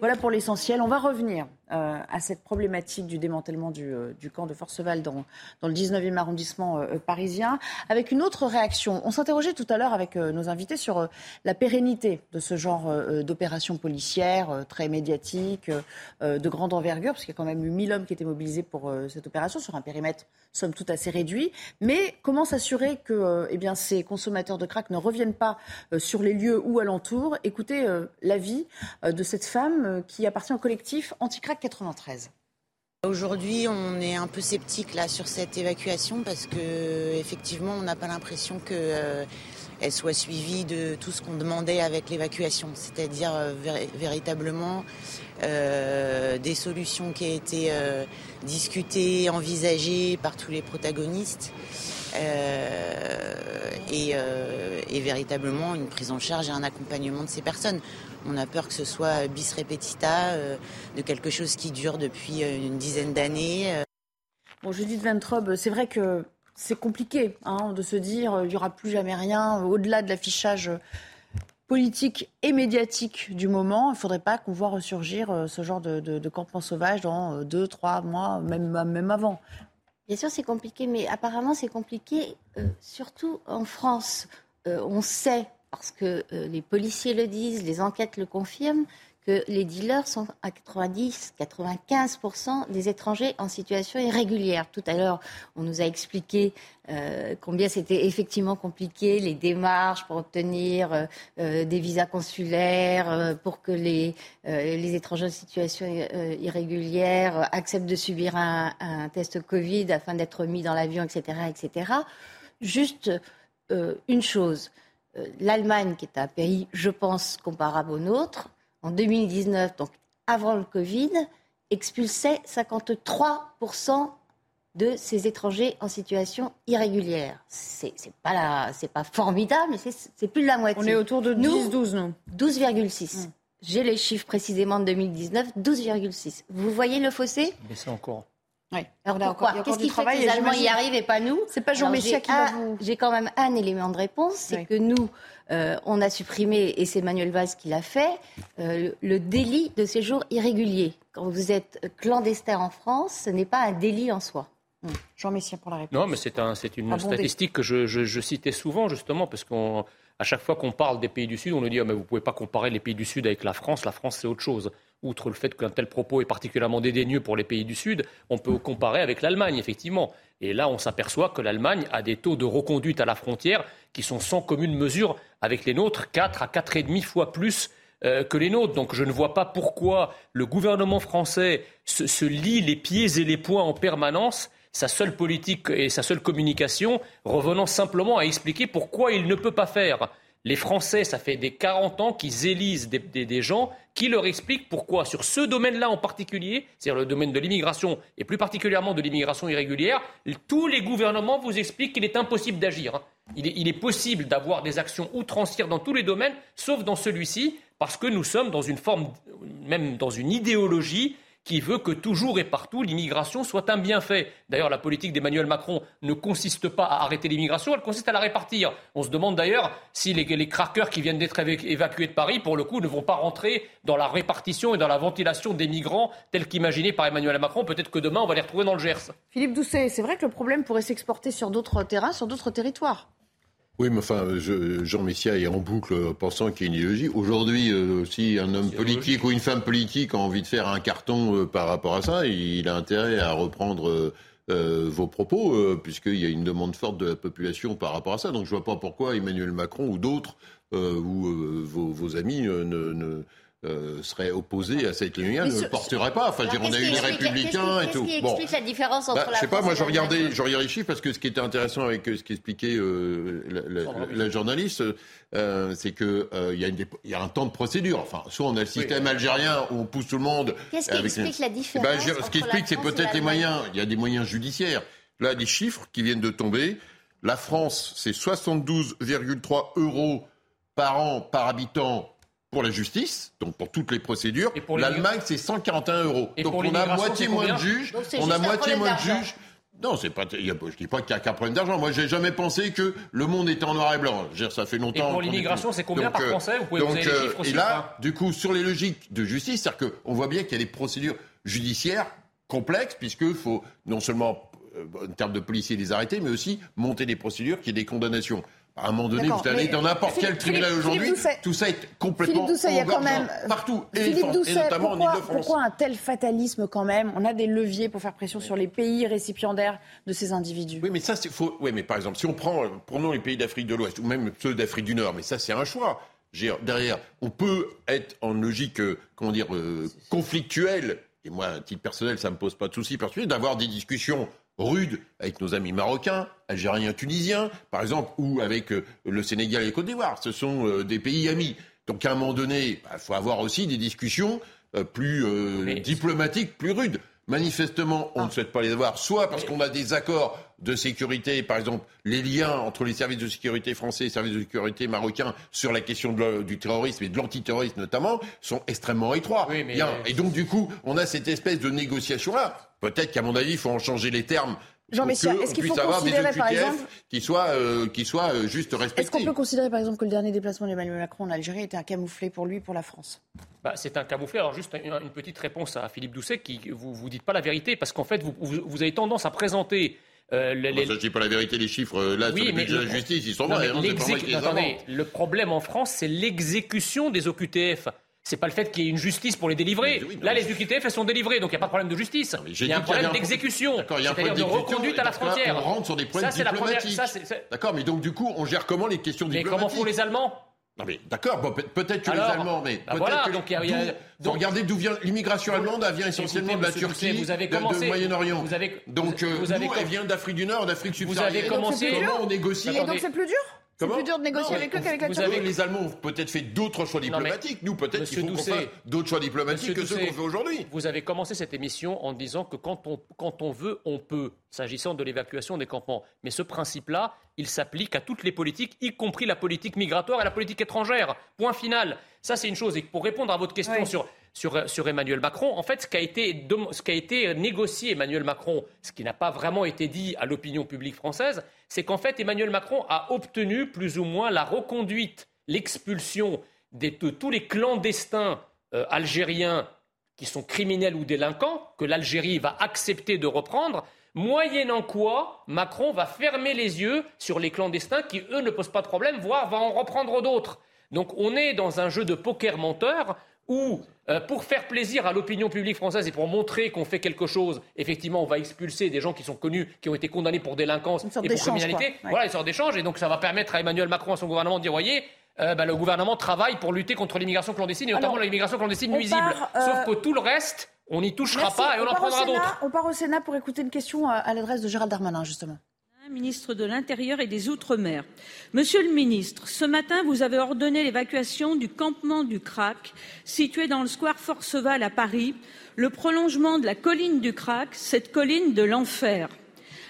Voilà pour l'essentiel. On va revenir euh, à cette problématique du démantèlement du, euh, camp de Forceval dans, le 19e arrondissement euh, parisien, avec une autre réaction. On s'interrogeait tout à l'heure avec nos invités sur la pérennité de ce genre d'opération policière très médiatique, de grande envergure, parce qu'il y a quand même eu 1000 hommes qui étaient mobilisés pour cette opération sur un périmètre somme toute assez réduit. Mais comment s'assurer que eh bien, ces consommateurs de crack ne reviennent pas sur les lieux ou alentours? Écoutez l'avis de cette femme qui appartient au collectif Anticrack 93. Aujourd'hui, on est un peu sceptique là sur cette évacuation parce que effectivement, on n'a pas l'impression que euh, soit suivie de tout ce qu'on demandait avec l'évacuation, c'est-à-dire euh, véritablement euh, des solutions qui ont été discutées, envisagées par tous les protagonistes. Et, véritablement une prise en charge et un accompagnement de ces personnes. On a peur que ce soit bis repetita, euh, de quelque chose qui dure depuis euh, une dizaine d'années. Euh. Bon, Judith Ventrobe, c'est vrai que c'est compliqué hein, de se dire il n'y aura plus jamais rien au-delà de l'affichage politique et médiatique du moment. Il ne faudrait pas qu'on voit ressurgir ce genre de, de, campement sauvage dans deux, trois mois, même, même avant. Bien sûr, c'est compliqué, mais apparemment, c'est compliqué, surtout en France. on sait parce que euh, les policiers le disent, les enquêtes le confirment, que les dealers sont à 90-95% des étrangers en situation irrégulière. Tout à l'heure, on nous a expliqué euh, combien c'était effectivement compliqué, les démarches pour obtenir euh, des visas consulaires, pour que les, les, étrangers en situation irrégulière acceptent de subir un, un test Covid afin d'être mis dans l'avion, etc., etc. Juste une chose, l'Allemagne, qui est un pays, je pense, comparable au nôtre, en 2019, donc avant le Covid, expulsait 53% de ces étrangers en situation irrégulière. C'est pas c'est pas formidable, mais c'est plus de la moitié. On est autour de 10-12, non? 12,6. Hmm. J'ai les chiffres précisément de 2019, 12,6. Vous voyez le fossé? Mais c'est encore. Oui. Alors pourquoi Qu'est-ce qui fait que les Allemands y arrivent et pas nous C'est pas Jean Messia qui va vous... J'ai quand même un élément de réponse, c'est que nous, euh, on a supprimé, et c'est Manuel Valls qui l'a fait, euh, le délit de séjour irrégulier. Quand vous êtes clandestin en France, ce n'est pas un délit en soi. Hmm. Jean Messia pour la réponse. Non, mais c'est un, une statistique que je, je, citais souvent, justement, parce qu'à chaque fois qu'on parle des pays du Sud, on nous dit oh, mais vous ne pouvez pas comparer les pays du Sud avec la France. La France, c'est autre chose outre le fait qu'un tel propos est particulièrement dédaigneux pour les pays du Sud, on peut comparer avec l'Allemagne, effectivement. Et là, on s'aperçoit que l'Allemagne a des taux de reconduite à la frontière qui sont sans commune mesure avec les nôtres, 4 à 4,5 fois plus euh, que les nôtres. Donc je ne vois pas pourquoi le gouvernement français se, se lie les pieds et les poings en permanence sa seule politique et sa seule communication, revenant simplement à expliquer pourquoi il ne peut pas faire les Français, ça fait des 40 ans qu'ils élisent des, gens qui leur expliquent pourquoi, sur ce domaine-là en particulier, c'est-à-dire le domaine de l'immigration, et plus particulièrement de l'immigration irrégulière, tous les gouvernements vous expliquent qu'il est impossible d'agir. Hein. Il, il est possible d'avoir des actions outrancières dans tous les domaines, sauf dans celui-ci, parce que nous sommes dans une forme, même dans une idéologie qui veut que toujours et partout l'immigration soit un bienfait. D'ailleurs, la politique d'Emmanuel Macron ne consiste pas à arrêter l'immigration, elle consiste à la répartir. On se demande d'ailleurs si les, les craqueurs qui viennent d'être évacués de Paris, pour le coup, ne vont pas rentrer dans la répartition et dans la ventilation des migrants tels qu'imaginés par Emmanuel Macron. Peut-être que demain, on va les retrouver dans le Gers. Philippe Doucet, c'est vrai que le problème pourrait s'exporter sur d'autres terrains, sur d'autres territoires. Oui, mais enfin, Jean Messia est en boucle pensant qu'il y a une idéologie. Aujourd'hui, euh, si un homme politique ou une femme politique a envie de faire un carton euh, par rapport à ça, il a intérêt à reprendre euh, vos propos, puisqu'il y a une demande forte de la population par rapport à ça. Donc je ne vois pas pourquoi Emmanuel Macron ou d'autres, ou vos, amis, ne euh, serait opposé à cette ligne ne le porterait pas. Enfin, on a eu les républicains et tout. Qu'est-ce qui explique la différence entre bah, la Je sais pas, moi je regardais, je regardais les chiffres parce que ce qui était intéressant avec euh, ce qu'expliquait euh, la, journaliste, euh, c'est qu'il euh, y, y, a un temps de procédure. Enfin, soit on a le système algérien où on pousse tout le monde. Qu'est-ce qui explique la différence eh ben, Ce qui explique, c'est peut-être les moyens. Il y a des moyens judiciaires. Là, des chiffres qui viennent de tomber. La France, c'est 72,3 euros par an par habitant pour la justice, donc pour toutes les procédures. L'Allemagne, c'est 141 euros. donc on a moitié moins de juges. On a moitié moins de juges. Non, c'est pas. je dis pas qu'il y a qu'un problème d'argent. Moi, j'ai jamais pensé que le monde était en noir et blanc. ça fait longtemps. Et pour l'immigration, c'est combien par euh, Français? Vous pouvez donc, les chiffres aussi, Et là, du coup, sur les logiques de justice, c'est-à-dire qu'on voit bien qu'il y a des procédures judiciaires complexes, puisqu'il faut non seulement euh, en termes de policiers les arrêter, mais aussi monter des procédures qui aient des condamnations. À un moment donné, vous allez dans n'importe quel tribunal aujourd'hui, tout ça est complètement Philippe Doucet, il y a quand même partout, et, Philippe Doucet, notamment pourquoi, en Ile-de-France. Pourquoi un tel fatalisme quand même? On a des leviers pour faire pression sur les pays récipiendaires de ces individus. Oui, mais ça, c'est faux. Oui, mais par exemple, si on prend, prenons les pays d'Afrique de l'Ouest ou même ceux d'Afrique du Nord, mais ça, c'est un choix. Derrière, on peut être en logique, euh, comment dire, euh, conflictuelle. Et moi, à titre personnel, ça me pose pas de souci particulier d'avoir des discussions rude avec nos amis marocains, algériens, tunisiens, par exemple, ou avec euh, le Sénégal et Côte d'Ivoire. Ce sont euh, des pays amis. Donc à un moment donné, il bah, faut avoir aussi des discussions euh, plus diplomatiques, plus rudes. Manifestement, on ne souhaite pas les avoir, soit parce qu'on a des accords de sécurité, par exemple, les liens entre les services de sécurité français et les services de sécurité marocains sur la question du terrorisme et de l'antiterrorisme notamment, sont extrêmement étroits. Et donc, du coup, on a cette espèce de négociation-là. Peut-être qu'à mon avis, il faut en changer les termes Jean Messia, est-ce qu'il faut considérer, par exemple, qui soient, euh, qui soient euh, juste respectés Est-ce qu'on peut considérer, par exemple, que le dernier déplacement d'Emmanuel Macron en Algérie était un camouflet pour lui, pour la France? Bah, C'est un camouflet. Alors, juste une, petite réponse à Philippe Doucet, qui vous vous dites pas la vérité, parce qu'en fait, vous, vous, avez tendance à présenter Euh, les, ça, je dis pas la vérité, les chiffres, euh, là, sur le budget de la justice, ils sont vrais. Hein, attendez, le problème en France, c'est l'exécution des OQTF. C'est pas le fait qu'il y ait une justice pour les délivrer. Là, les UQTF, elles sont délivrées, donc il n'y a pas de problème de justice. Il y a un problème d'exécution, c'est-à-dire de reconduite à la frontière. On rentre sur des points diplomatiques. D'accord, mais donc du coup, on gère comment les questions diplomatiques Mais comment font les Allemands? Non mais d'accord, peut-être que les Allemands, mais bah peut-être que donc, y a, y a, donc, regardez d'où vient l'immigration allemande, elle vient essentiellement de la Turquie, vous avez commencé, de, Moyen-Orient. Vous avez, donc vous, vous avez, nous, elle vient d'Afrique du Nord, d'Afrique subsaharienne. Vous avez commencé. Comment on négocie Et donc c'est plus dur c'est plus dur de négocier avec eux qu'avec la Turquie. les Allemands ont peut-être fait d'autres choix diplomatiques. Nous, peut-être qu'il faut qu'on fasse d'autres choix diplomatiques que ceux qu'on fait aujourd'hui. Vous avez commencé cette émission en disant que quand on, quand on veut, on peut, s'agissant de l'évacuation des campements. Mais ce principe-là, il s'applique à toutes les politiques, y compris la politique migratoire et la politique étrangère. Point final. Ça, c'est une chose. Et pour répondre à votre question sur sur, Emmanuel Macron. En fait, ce qui, a été, ce qui a été négocié Emmanuel Macron, ce qui n'a pas vraiment été dit à l'opinion publique française, c'est qu'en fait, Emmanuel Macron a obtenu plus ou moins la reconduite, l'expulsion de tous les clandestins euh, algériens qui sont criminels ou délinquants, que l'Algérie va accepter de reprendre, moyennant quoi Macron va fermer les yeux sur les clandestins qui, eux, ne posent pas de problème, voire va en reprendre d'autres. Donc on est dans un jeu de poker menteur où, euh, pour faire plaisir à l'opinion publique française et pour montrer qu'on fait quelque chose, effectivement, on va expulser des gens qui sont connus, qui ont été condamnés pour délinquance et pour criminalité. Voilà, une sorte d'échange. Et donc, ça va permettre à Emmanuel Macron et à son gouvernement de dire, voyez, euh, bah, le gouvernement travaille pour lutter contre l'immigration clandestine, et notamment l'immigration clandestine nuisible. Euh, Sauf que tout le reste, on n'y touchera pas et on, en prendra d'autres. On part au Sénat pour écouter une question à l'adresse de Gérald Darmanin, justement ministre de l'Intérieur et des Outre-mer. Monsieur le ministre, ce matin, vous avez ordonné l'évacuation du campement du Crac, situé dans le square Forceval à Paris, le prolongement de la colline du Crac, cette colline de l'enfer.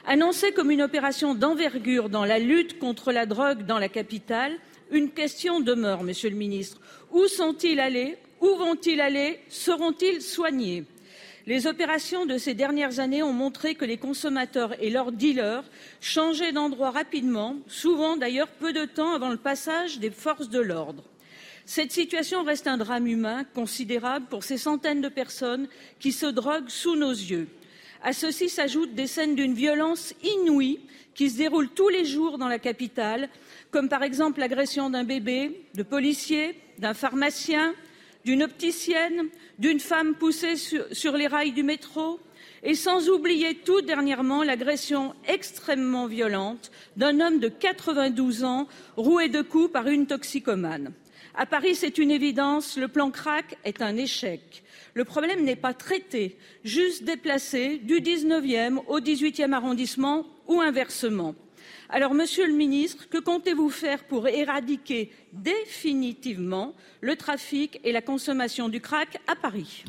Annoncée comme une opération d'envergure dans la lutte contre la drogue dans la capitale, une question demeure, monsieur le ministre. Où sont-ils allés? Où vont-ils aller? Seront-ils soignés? Les opérations de ces dernières années ont montré que les consommateurs et leurs dealers changeaient d'endroit rapidement, souvent d'ailleurs peu de temps avant le passage des forces de l'ordre. Cette situation reste un drame humain considérable pour ces centaines de personnes qui se droguent sous nos yeux. À ceci s'ajoutent des scènes d'une violence inouïe qui se déroulent tous les jours dans la capitale, comme par exemple l'agression d'un bébé, de policiers, d'un pharmacien, d'une opticienne, d'une femme poussée sur, les rails du métro, et sans oublier tout dernièrement l'agression extrêmement violente d'un homme de 92 ans roué de coups par une toxicomane. À Paris, c'est une évidence, le plan crack est un échec. Le problème n'est pas traité, juste déplacé du 19e au 18e arrondissement ou inversement. Alors, Monsieur le ministre, que comptez-vous faire pour éradiquer définitivement le trafic et la consommation du crack à Paris?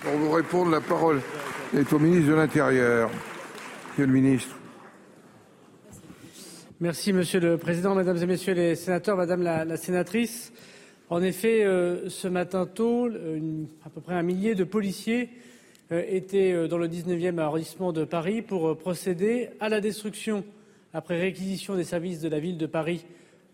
Pour vous répondre, la parole est au ministre de l'Intérieur. Monsieur le ministre. Merci, Monsieur le Président, Mesdames et Messieurs les sénateurs, Madame la, sénatrice. En effet, euh, ce matin tôt, à peu près un millier de policiers euh, étaient euh, dans le 19e arrondissement de Paris pour procéder à la destruction après réquisition des services de la ville de Paris,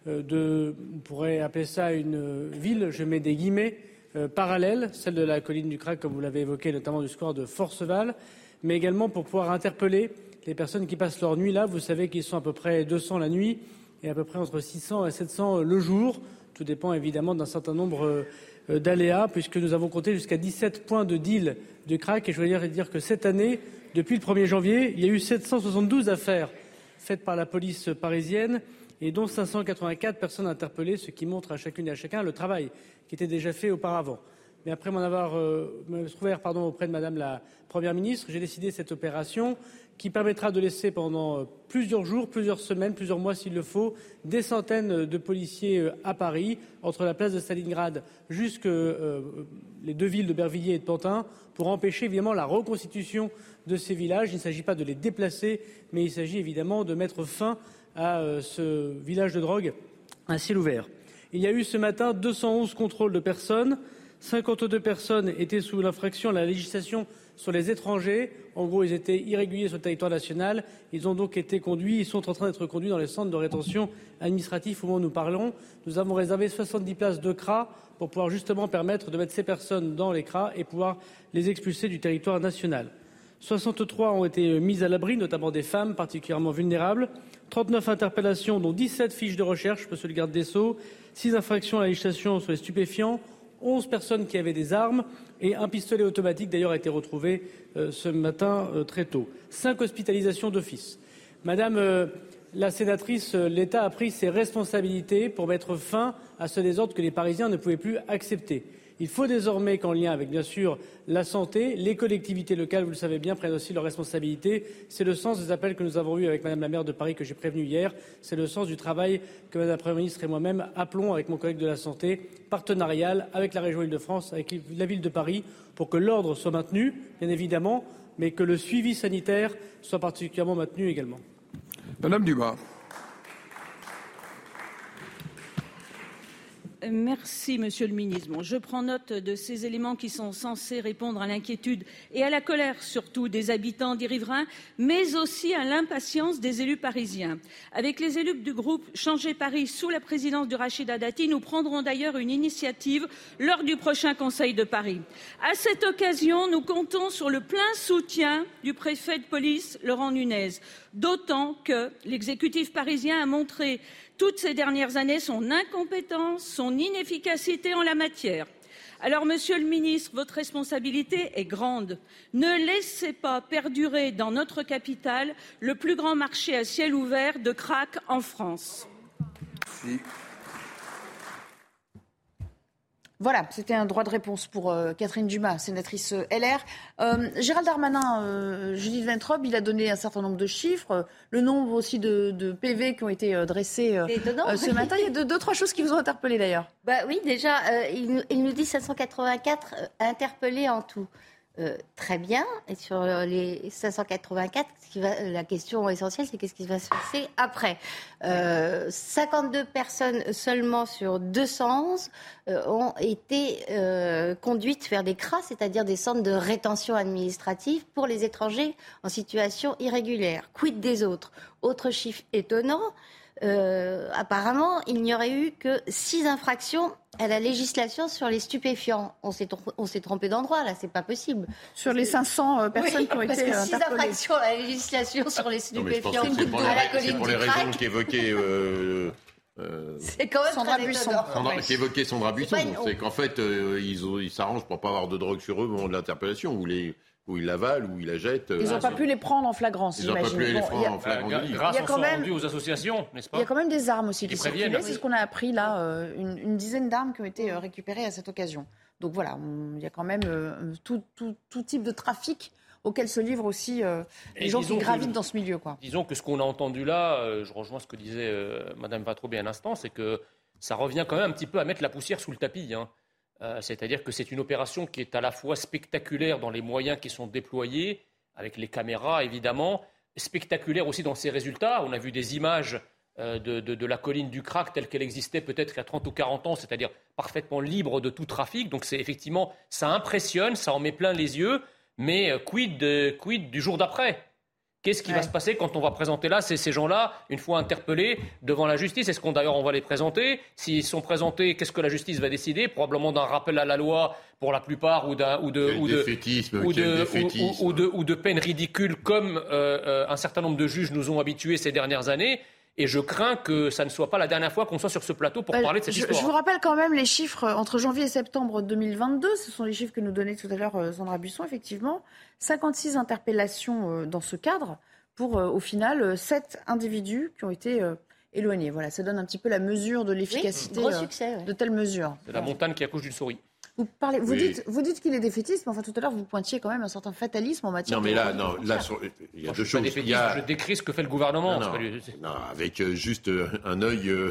euh, de, on pourrait appeler ça une ville, je mets des guillemets, euh, parallèle, celle de la colline du Crac, comme vous l'avez évoqué, notamment du score de Forceval, mais également pour pouvoir interpeller les personnes qui passent leur nuit là. Vous savez qu'ils sont à peu près 200 la nuit et à peu près entre 600 et 700 le jour. Tout dépend évidemment d'un certain nombre euh, d'aléas, puisque nous avons compté jusqu'à 17 points de deal du crack. Et je voudrais dire que cette année, depuis le 1er janvier, il y a eu 772 affaires faites par la police parisienne et dont 584 personnes interpellées, ce qui montre à chacune et à chacun le travail qui était déjà fait auparavant. Mais après m'en avoir euh, me trouver pardon, auprès de Madame la Première ministre, j'ai décidé cette opération qui permettra de laisser pendant euh, plusieurs jours, plusieurs semaines, plusieurs mois s'il le faut, des centaines de policiers euh, à Paris, entre la place de Stalingrad jusque les deux villes de Bervilliers et de Pantin, pour empêcher évidemment la reconstitution de ces villages. Il ne s'agit pas de les déplacer, mais il s'agit évidemment de mettre fin à euh, ce village de drogue à ciel ouvert. Il y a eu ce matin 211 contrôles de personnes. 52 personnes étaient sous l'infraction à la législation sur les étrangers. En gros, ils étaient irréguliers sur le territoire national. Ils ont donc été conduits, ils sont en train d'être conduits dans les centres de rétention administratifs au moment où nous parlons. Nous avons réservé 70 places de CRA pour pouvoir justement permettre de mettre ces personnes dans les CRA et pouvoir les expulser du territoire national. 63 ont été mises à l'abri, notamment des femmes particulièrement vulnérables. 39 interpellations, dont 17 fiches de recherche, monsieur le garde des Sceaux. 6 infractions à la législation sur les stupéfiants. 11 personnes qui avaient des armes et un pistolet automatique d'ailleurs a été retrouvé euh, ce matin euh, très tôt. 5 hospitalisations d'office. Madame euh, la sénatrice, l'État a pris ses responsabilités pour mettre fin à ce désordre que les Parisiens ne pouvaient plus accepter. Il faut désormais qu'en lien avec, bien sûr, la santé, les collectivités locales, vous le savez bien, prennent aussi leurs responsabilités. C'est le sens des appels que nous avons eus avec Madame la maire de Paris, que j'ai prévenu hier. C'est le sens du travail que Madame la Première ministre et moi-même appelons avec mon collègue de la Santé, partenarial avec la région Île-de-France, avec la ville de Paris, pour que l'ordre soit maintenu, bien évidemment, mais que le suivi sanitaire soit particulièrement maintenu également. Madame Dumas. Merci, Monsieur le Ministre. je prends note de ces éléments qui sont censés répondre à l'inquiétude et à la colère, surtout des habitants des riverains, mais aussi à l'impatience des élus parisiens. Avec les élus du groupe Changer Paris sous la présidence de Rachida Dati, nous prendrons d'ailleurs une initiative lors du prochain Conseil de Paris. À cette occasion, nous comptons sur le plein soutien du préfet de police, Laurent Nunez, d'autant que l'exécutif parisien a montré toutes ces dernières années son incompétence, son inefficacité en la matière. Alors, Monsieur le Ministre, votre responsabilité est grande. Ne laissez pas perdurer dans notre capitale le plus grand marché à ciel ouvert de crack en France. Voilà, c'était un droit de réponse pour euh, Catherine Dumas, sénatrice euh, LR. Euh, Gérald Darmanin, Judith Ventrobe, il a donné un certain nombre de chiffres, le nombre aussi de, PV qui ont été dressés ce matin. Il y a deux, trois choses qui vous ont interpellé d'ailleurs. Bah oui, déjà, il, il, nous dit 584 interpellés en tout. Euh, très bien. Et sur les 584, qui va, la question essentielle, c'est qu'est-ce qui va se passer après. Euh, 52 personnes seulement sur 211 euh, ont été euh, conduites vers des CRA, c'est-à-dire des centres de rétention administrative pour les étrangers en situation irrégulière. Quid des autres? Autre chiffre étonnant, euh, apparemment, il n'y aurait eu que six infractions à la législation sur les stupéfiants. On s'est trompé d'endroit, là, c'est pas possible. Sur les 500 euh, personnes qui ont parce été que six infractions à la législation sur les stupéfiants à la colline pour les raisons qu'évoquait. Euh, euh, c'est quand même Sandra très Buisson. Sandra, Qu'évoquait Sandra Buisson, c'est qu'en fait, euh, ils s'arrangent pour pas avoir de drogue sur eux au moment de l'interpellation, ou les, où ils l'avalent, où ils la jettent. Ils n'ont pas pu les prendre en flagrance, Ils n'ont pas pu les prendre en flagrance. Grâce quand même, aux associations, n'est-ce pas Il y a quand même des armes aussi qui, sont circulaient. C'est ce qu'on a appris là, euh, une, dizaine d'armes qui ont été euh, récupérées à cette occasion. Donc voilà, il y a quand même euh, tout, type de trafic auquel se livrent aussi les gens qui gravitent dans ce milieu. Quoi. Disons que ce qu'on a entendu là, je rejoins ce que disait Mme Vatrobé à l'instant, c'est que ça revient quand même un petit peu à mettre la poussière sous le tapis. Hein. Euh, c'est-à-dire que c'est une opération qui est à la fois spectaculaire dans les moyens qui sont déployés, avec les caméras évidemment, spectaculaire aussi dans ses résultats. On a vu des images euh, de, la colline du Crac telle qu'elle existait peut-être il y a 30 ou 40 ans, c'est-à-dire parfaitement libre de tout trafic. Donc c'est effectivement, ça impressionne, ça en met plein les yeux, mais euh, quid, quid du jour d'après? Qu'est-ce qui va se passer quand on va présenter là ces, ces gens-là, une fois interpellés devant la justice? Est-ce qu'on d'ailleurs on va les présenter? S'ils sont présentés, qu'est-ce que la justice va décider? Probablement d'un rappel à la loi pour la plupart ou d'un ou de ou de, ou de, ou, de, ou de peines ridicules comme euh, euh, un certain nombre de juges nous ont habitués ces dernières années. Et je crains que ça ne soit pas la dernière fois qu'on soit sur ce plateau pour bah, parler de cette histoire. Je vous rappelle quand même les chiffres entre janvier et septembre 2022. Ce sont les chiffres que nous donnait tout à l'heure euh, Sandra Busson, effectivement. 56 interpellations euh, dans ce cadre pour, euh, au final, 7 individus qui ont été éloignés. Voilà, ça donne un petit peu la mesure de l'efficacité de telles mesures. C'est la montagne qui accouche d'une souris. Vous, parlez, vous dites, vous dites qu'il est défaitiste, mais enfin tout à l'heure vous pointiez quand même un certain fatalisme en matière. Non, mais là, non, là, il y a deux choses. Je décris ce que fait le gouvernement. Non, non, avec euh, juste euh, un œil euh,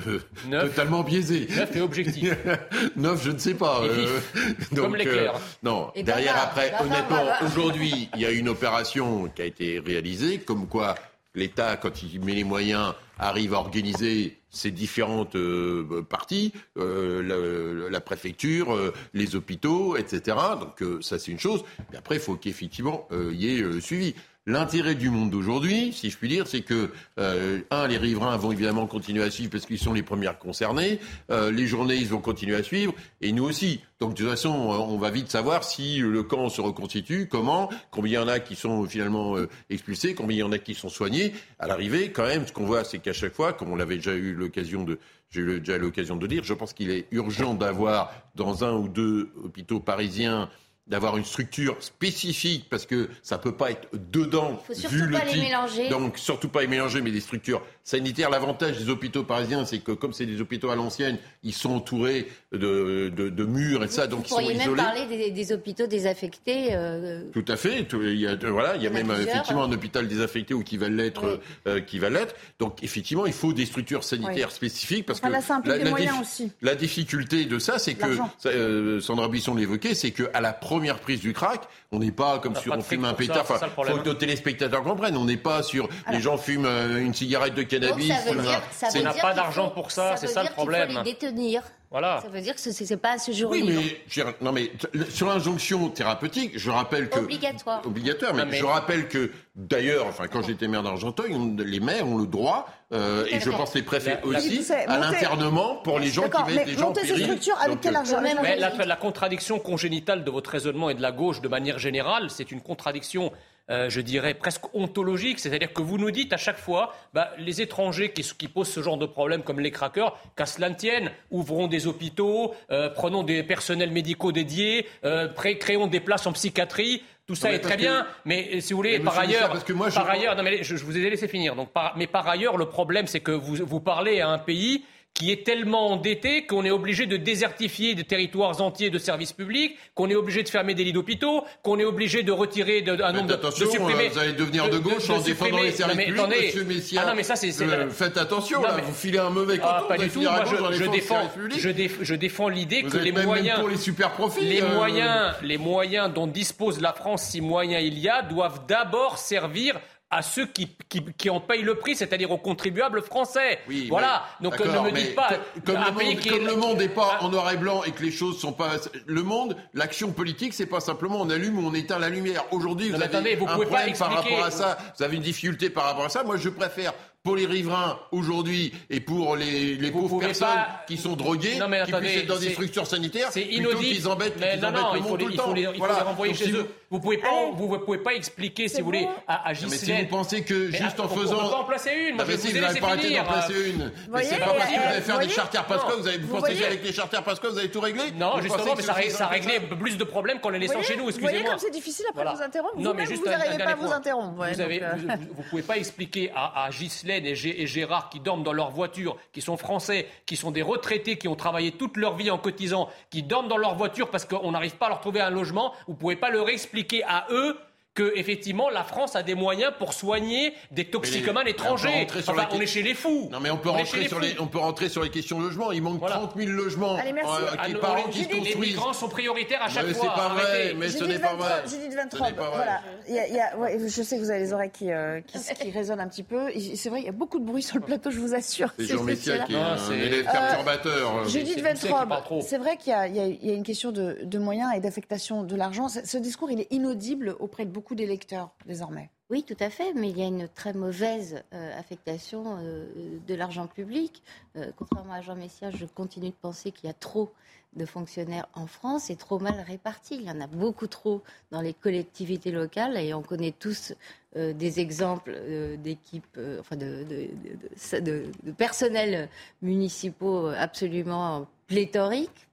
(laughs) totalement biaisé. Neuf et objectif. (laughs) Neuf, je ne sais pas. (laughs) donc, Comme l'éclair. non, et derrière après, honnêtement, aujourd'hui, il y a une opération qui a été réalisée, comme quoi l'État, quand il met les moyens, arrive à organiser ces différentes euh, parties, euh, la, préfecture, euh, les hôpitaux, etc. Donc ça c'est une chose. Mais après, il faut qu'effectivement il y ait suivi. L'intérêt du monde d'aujourd'hui, si je puis dire, c'est que, euh, un, les riverains vont évidemment continuer à suivre parce qu'ils sont les premières concernés, euh, les journées, ils vont continuer à suivre, et nous aussi. Donc, de toute façon, on va vite savoir si le camp se reconstitue, comment, combien il y en a qui sont finalement euh, expulsés, combien il y en a qui sont soignés. À l'arrivée, quand même, ce qu'on voit, c'est qu'à chaque fois, comme on l'avait déjà eu l'occasion de, j'ai eu l'occasion de dire, je pense qu'il est urgent d'avoir dans un ou deux hôpitaux parisiens d'avoir une structure spécifique parce que ça peut pas être dedans Il faut surtout vu le pas les mélanger. Donc surtout pas les mélanger, mais des structures sanitaires. L'avantage des hôpitaux parisiens, c'est que comme c'est des hôpitaux à l'ancienne, ils sont entourés de, de, de murs et ça, donc Vous ils sont pourriez même parler des, des hôpitaux désaffectés. euh, Tout à fait. Tout- Il y a, voilà, il y a Il y en a même euh, effectivement un hôpital désaffecté ou qui va l'être, euh, qui va l'être. Donc effectivement, il faut des structures sanitaires Oui. spécifiques parce Enfin, que là, c'est un peu des moyens aussi. la difficulté de ça, c'est que ça, euh, Sandra Buisson l'évoquait, c'est qu'à la première prise du crack, on n'est pas comme On sur on fume un pétard. Enfin, faut que nos téléspectateurs comprennent. On n'est pas sur Alors- les gens fument euh, une cigarette de cannabis. veut n'a pas d'argent pour ça, c'est ça le problème. faut les détenir. Voilà. Ça veut dire que ce c'est pas à ce jour Oui, mais je veux dire, non, mais sur l'injonction thérapeutique, je rappelle que Obligatoire. obligatoire, mais, Non, mais- je rappelle que d'ailleurs, enfin, quand j'étais maire d'Argenteuil, on- les maires ont le droit, euh, et je pense les préfets La- aussi, à l'internement pour les gens qui mettent mais des gens en péril. structures avec Donc, quel euh, argent Même Mais avec- la, la contradiction congénitale de votre raisonnement et de la gauche de manière générale, c'est une contradiction, euh, je dirais, presque ontologique. C'est-à-dire que vous nous dites à chaque fois, bah, les étrangers qui, qui posent ce genre de problème comme les craqueurs, qu'à cela ne tienne, ouvrons des hôpitaux, euh, prenons des personnels médicaux dédiés, euh, créons des places en psychiatrie. Tout ça Non, est très que- bien, mais euh, si vous voulez, Mais par ailleurs, parce que moi, je- par ailleurs, non, mais je, je vous ai laissé finir. Donc, par- mais par ailleurs, le problème, c'est que vous, vous parlez à un pays qui est tellement endetté qu'on est obligé de désertifier des territoires entiers de services publics, qu'on est obligé de fermer des lits d'hôpitaux, qu'on est obligé de retirer de, un nombre de, attention, de supprimer. euh, vous allez devenir de gauche en défendant les services publics, attendez. monsieur Messia. Ah non, mais ça, c'est. c'est- Euh, faites attention, Non, là, mais- vous filez un mauvais Ah, pas du tout. Moi, je, défends, services publics. je, déf- je défends l'idée que les même- même moyens, pour les super profits, les euh, moyens, les moyens dont dispose la France, si moyens il y a, doivent d'abord servir à ceux qui, qui, qui en payent le prix, c'est-à-dire aux contribuables français. Oui, voilà. mais- Donc ne me dites pas que- comme, un le pays monde, qui comme est- le monde n'est pas en noir et blanc et que les choses sont pas le monde, l'action politique c'est pas simplement on allume ou on éteint la lumière. Aujourd'hui, vous Non, avez attendez, vous un pouvez pas problème par expliquer- rapport à ça, vous avez une difficulté par rapport à ça. Moi, je préfère pour les riverains aujourd'hui et pour les, les pauvres personnes pas- qui sont droguées, Non, mais qui puissent être dans des structures sanitaires, C'est plutôt inaudible. qu'ils embêtent, mais qu'ils non, embêtent non, le il faut monde les, tout le il faut temps. les, il faut Voilà. les renvoyer Donc, chez si eux. Vous pouvez pas, Allez. vous, vous pouvez pas expliquer, si vous voulez, à, à Non, mais si vous pensez que Mais, juste en on- faisant. On peut en placer une. Moi, Ah, mais je si vous vous laissé pas arrêté d'en placer une. Mais c'est pas parce que vous euh, allez faire des charters Pasqua, vous, avez, vous Vous pensez qu'avec les charters Pasqua, vous avez tout réglé Non, Vous justement, mais ça, c'est ré- ça simple que réglait plus de problèmes qu'en les laissant chez nous, Vous voyez excusez-moi. comme c'est difficile après vous interrompre. Non, mais juste vous n'arrivez pas à vous interrompre. vous avez, euh, vous, vous pouvez pas expliquer à, Ghislaine et Gérard qui dorment dans leur voiture, qui sont français, qui sont des retraités, qui ont travaillé toute leur vie en cotisant, qui dorment dans leur voiture parce qu'on n'arrive pas à leur trouver un logement. Vous pouvez pas leur expliquer à eux que effectivement la France a des moyens pour soigner des toxicomanes on peut étrangers. sur Enfin, on est chez les fous. Non mais on peut On rentrer les sur les on peut rentrer sur les questions de logement. Il manque Voilà. 30 000 logements Allez, merci. euh, Ah, qui par les- an qui se les construisent. migrants sont prioritaires à chaque Mais fois. c'est pas vrai, Arrêtez. mais ce Judith n'est pas vrai. Judith Ce Ventrobe, n'est pas vrai. voilà. Il y a- il y a- ouais, je sais que vous avez les oreilles qui, euh, qui, (laughs) qui résonnent un petit peu. C'est vrai, il y a beaucoup de bruit sur le plateau, je vous assure. C'est Ces Jean Messia qui est un c'est- élève Euh, perturbateur. Judith c'est Doucet qui parle Ventrobe, trop. c'est vrai qu'il y, a- il y a- il y a une question de, moyens et d'affectation de l'argent. Ce ce discours, il est inaudible auprès de beaucoup d'électeurs désormais. Oui, tout à fait, mais il y a une très mauvaise euh, affectation euh, de l'argent public. Euh, contrairement à Jean Messia, je continue de penser qu'il y a trop de fonctionnaires en France et trop mal répartis. Il y en a beaucoup trop dans les collectivités locales et on connaît tous des exemples d'équipes, enfin de- de- de- de personnels municipaux absolument pléthoriques.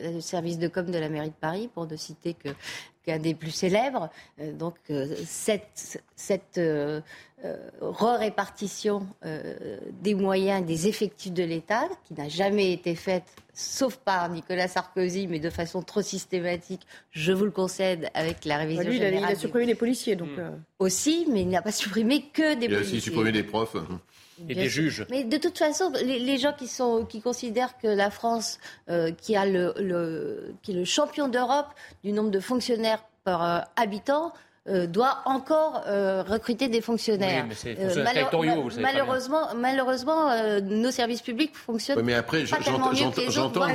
Euh, Le service de com de la mairie de Paris, pour ne citer que qu'un des plus célèbres. Euh, donc euh, cette, cette euh, euh, re-répartition euh, des moyens, des effectifs de l'État, qui n'a jamais été faite, sauf par Nicolas Sarkozy, mais de façon trop systématique, je vous le concède, avec la révision Lui, il a, il générale a des- supprimé les policiers, donc. Hmm. euh, aussi, mais il n'a pas supprimé que des Il a policiers. aussi supprimé des profs. Et Bien des sûr. juges. Mais de toute façon, les, les gens qui, sont, qui considèrent que la France, euh, qui, a le, le- qui est le champion d'Europe du nombre de fonctionnaires par euh, habitant, euh, doit encore euh, recruter des fonctionnaires. Oui, mais c'est euh, malheure, vous savez malheureusement, malheureusement nos services publics fonctionnent. mais après, j'entends, j'entends,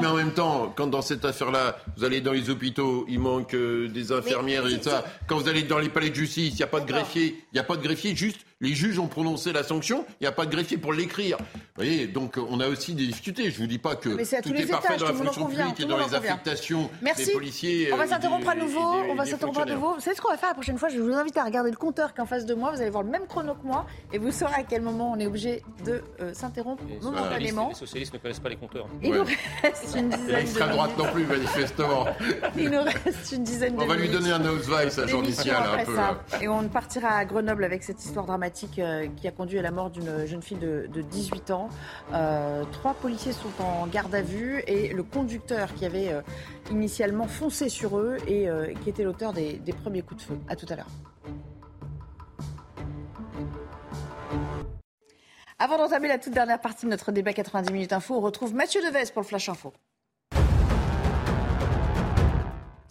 mais en même temps, quand dans cette affaire-là, vous allez dans les hôpitaux, il manque des infirmières et ça. Quand vous allez dans les palais de justice, il n'y a pas de greffier, il n'y a pas de greffier, juste les juges ont prononcé la sanction, il n'y a pas de greffier pour l'écrire. Vous voyez, donc on a aussi des difficultés. Je ne vous dis pas que tout est parfait dans la fonction publique et dans les affectations des policiers. On va s'interrompre à nouveau. On va s'interrompre à nouveau. Vous savez ce qu'on va faire la prochaine fois? Je vous invite à regarder le compteur qui est en face de moi. Vous allez voir le même chrono que moi et vous saurez à quel moment on est obligé de euh, s'interrompre momentanément. Les socialistes ne connaissent pas les compteurs. Il nous reste une dizaine de L'extrême droite non plus, manifestement. (laughs) Il nous reste une dizaine de On va lui donner un Ausweis à Jean Michel un peu. Et on partira à Grenoble avec cette histoire dramatique euh, qui a conduit à la mort d'une jeune fille de, 18 ans. Euh, trois policiers sont en garde à vue et le conducteur qui avait euh, initialement foncé sur eux et qui était l'auteur des, premiers coups de feu. À tout à l'heure. Avant d'entamer la toute dernière partie de notre débat 90 minutes info, on retrouve Mathieu Deves pour le Flash Info.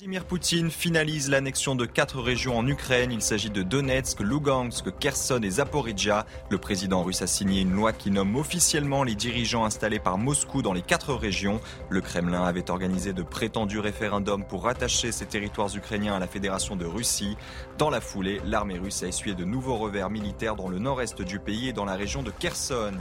Vladimir Poutine finalise l'annexion de quatre régions en Ukraine. Il s'agit de Donetsk, Lugansk, Kherson et Zaporizhia. Le président russe a signé une loi qui nomme officiellement les dirigeants installés par Moscou dans les quatre régions. Le Kremlin avait organisé de prétendus référendums pour rattacher ces territoires ukrainiens à la Fédération de Russie. Dans la foulée, l'armée russe a essuyé de nouveaux revers militaires dans le nord-est du pays et dans la région de Kherson.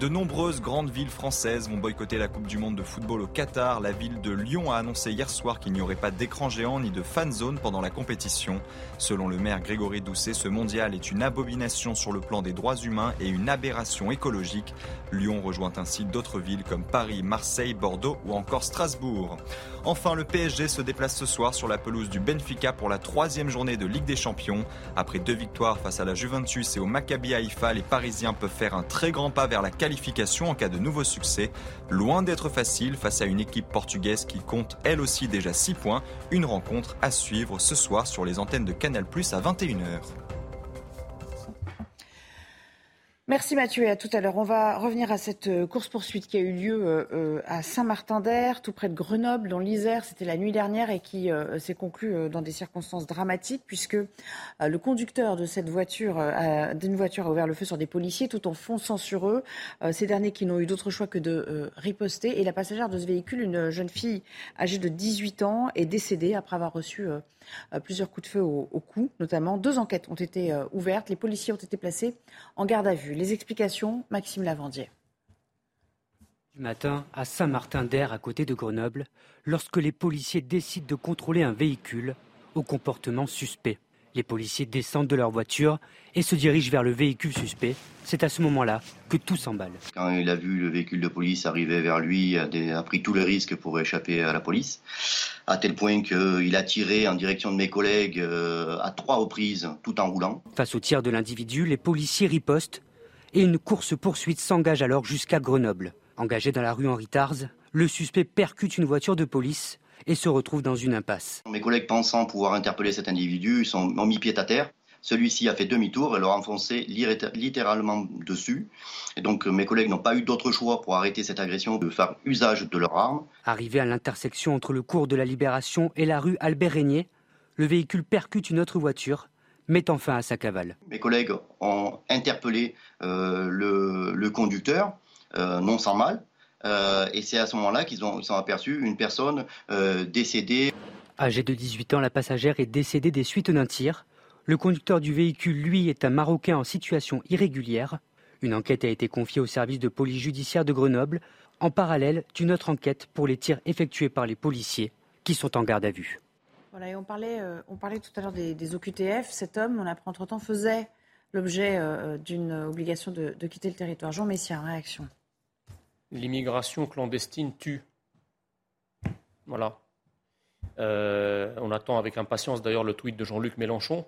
De nombreuses grandes villes françaises vont boycotter la Coupe du Monde de football au Qatar. La ville de Lyon a annoncé hier soir qu'il n'y aurait pas d'écran géant ni de fan zone pendant la compétition. Selon le maire Grégory Doucet, ce mondial est une abomination sur le plan des droits humains et une aberration écologique. Lyon rejoint ainsi d'autres villes comme Paris, Marseille, Bordeaux ou encore Strasbourg. Enfin, le PSG se déplace ce soir sur la pelouse du Benfica pour la troisième journée de Ligue des Champions. Après deux victoires face à la Juventus et au Maccabi Haïfa, les Parisiens peuvent faire un très grand pas vers la qualification en cas de nouveau succès. Loin d'être facile face à une équipe portugaise qui compte elle aussi déjà 6 points. Une rencontre à suivre ce soir sur les antennes de Canal Plus à 21h. Merci Mathieu et à tout à l'heure. On va revenir à cette euh, course-poursuite qui a eu lieu euh, euh, à Saint-Martin-d'Air, tout près de Grenoble, dans l'Isère. C'était la nuit dernière et qui s'est conclue dans des circonstances dramatiques puisque le conducteur de cette voiture, d'une voiture, a ouvert le feu sur des policiers tout en fonçant sur eux. Ces derniers qui n'ont eu d'autre choix que de riposter. Et la passagère de ce véhicule, une jeune fille âgée de 18 ans, est décédée après avoir reçu plusieurs coups de feu au, cou, notamment. Deux enquêtes ont été ouvertes. Les policiers ont été placés en garde à vue. Les explications, Maxime Lavandier. Du matin, à Saint-Martin-d'Air, à côté de Grenoble, lorsque les policiers décident de contrôler un véhicule au comportement suspect. Les policiers descendent de leur voiture et se dirigent vers le véhicule suspect. C'est à ce moment-là que tout s'emballe. Quand il a vu le véhicule de police arriver vers lui, il a pris tous les risques pour échapper à la police, à tel point qu'il a tiré en direction de mes collègues euh, à trois reprises tout en roulant. Face au tir de l'individu, les policiers ripostent et une course-poursuite s'engage alors jusqu'à Grenoble. Engagé dans la rue Henri Tars, le suspect percute une voiture de police et se retrouve dans une impasse. Mes collègues pensant pouvoir interpeller cet individu sont, ont mis pied à terre. Celui-ci a fait demi-tour et leur a enfoncé littéralement dessus. Et donc mes collègues n'ont pas eu d'autre choix pour arrêter cette agression de faire usage de leurs armes. Arrivé à l'intersection entre le cours de la Libération et la rue Albert Régnier, le véhicule percute une autre voiture, mettant fin à sa cavale. Mes collègues ont interpellé euh, le, conducteur, euh, non sans mal, et c'est à ce moment-là qu'ils ont, ont, aperçu une personne décédée. Âgée de 18 ans, la passagère est décédée des suites d'un tir. Le conducteur du véhicule, lui, est un Marocain en situation irrégulière. Une enquête a été confiée au service de police judiciaire de Grenoble, en parallèle d'une autre enquête pour les tirs effectués par les policiers qui sont en garde à vue. Voilà, et on parlait, on parlait tout à l'heure des, des, OQTF. Cet homme, on apprend entre-temps, faisait l'objet euh, d'une obligation de, quitter le territoire. Jean Messia, réaction. L'immigration clandestine tue. Voilà. Euh, on attend avec impatience d'ailleurs le tweet de Jean-Luc Mélenchon.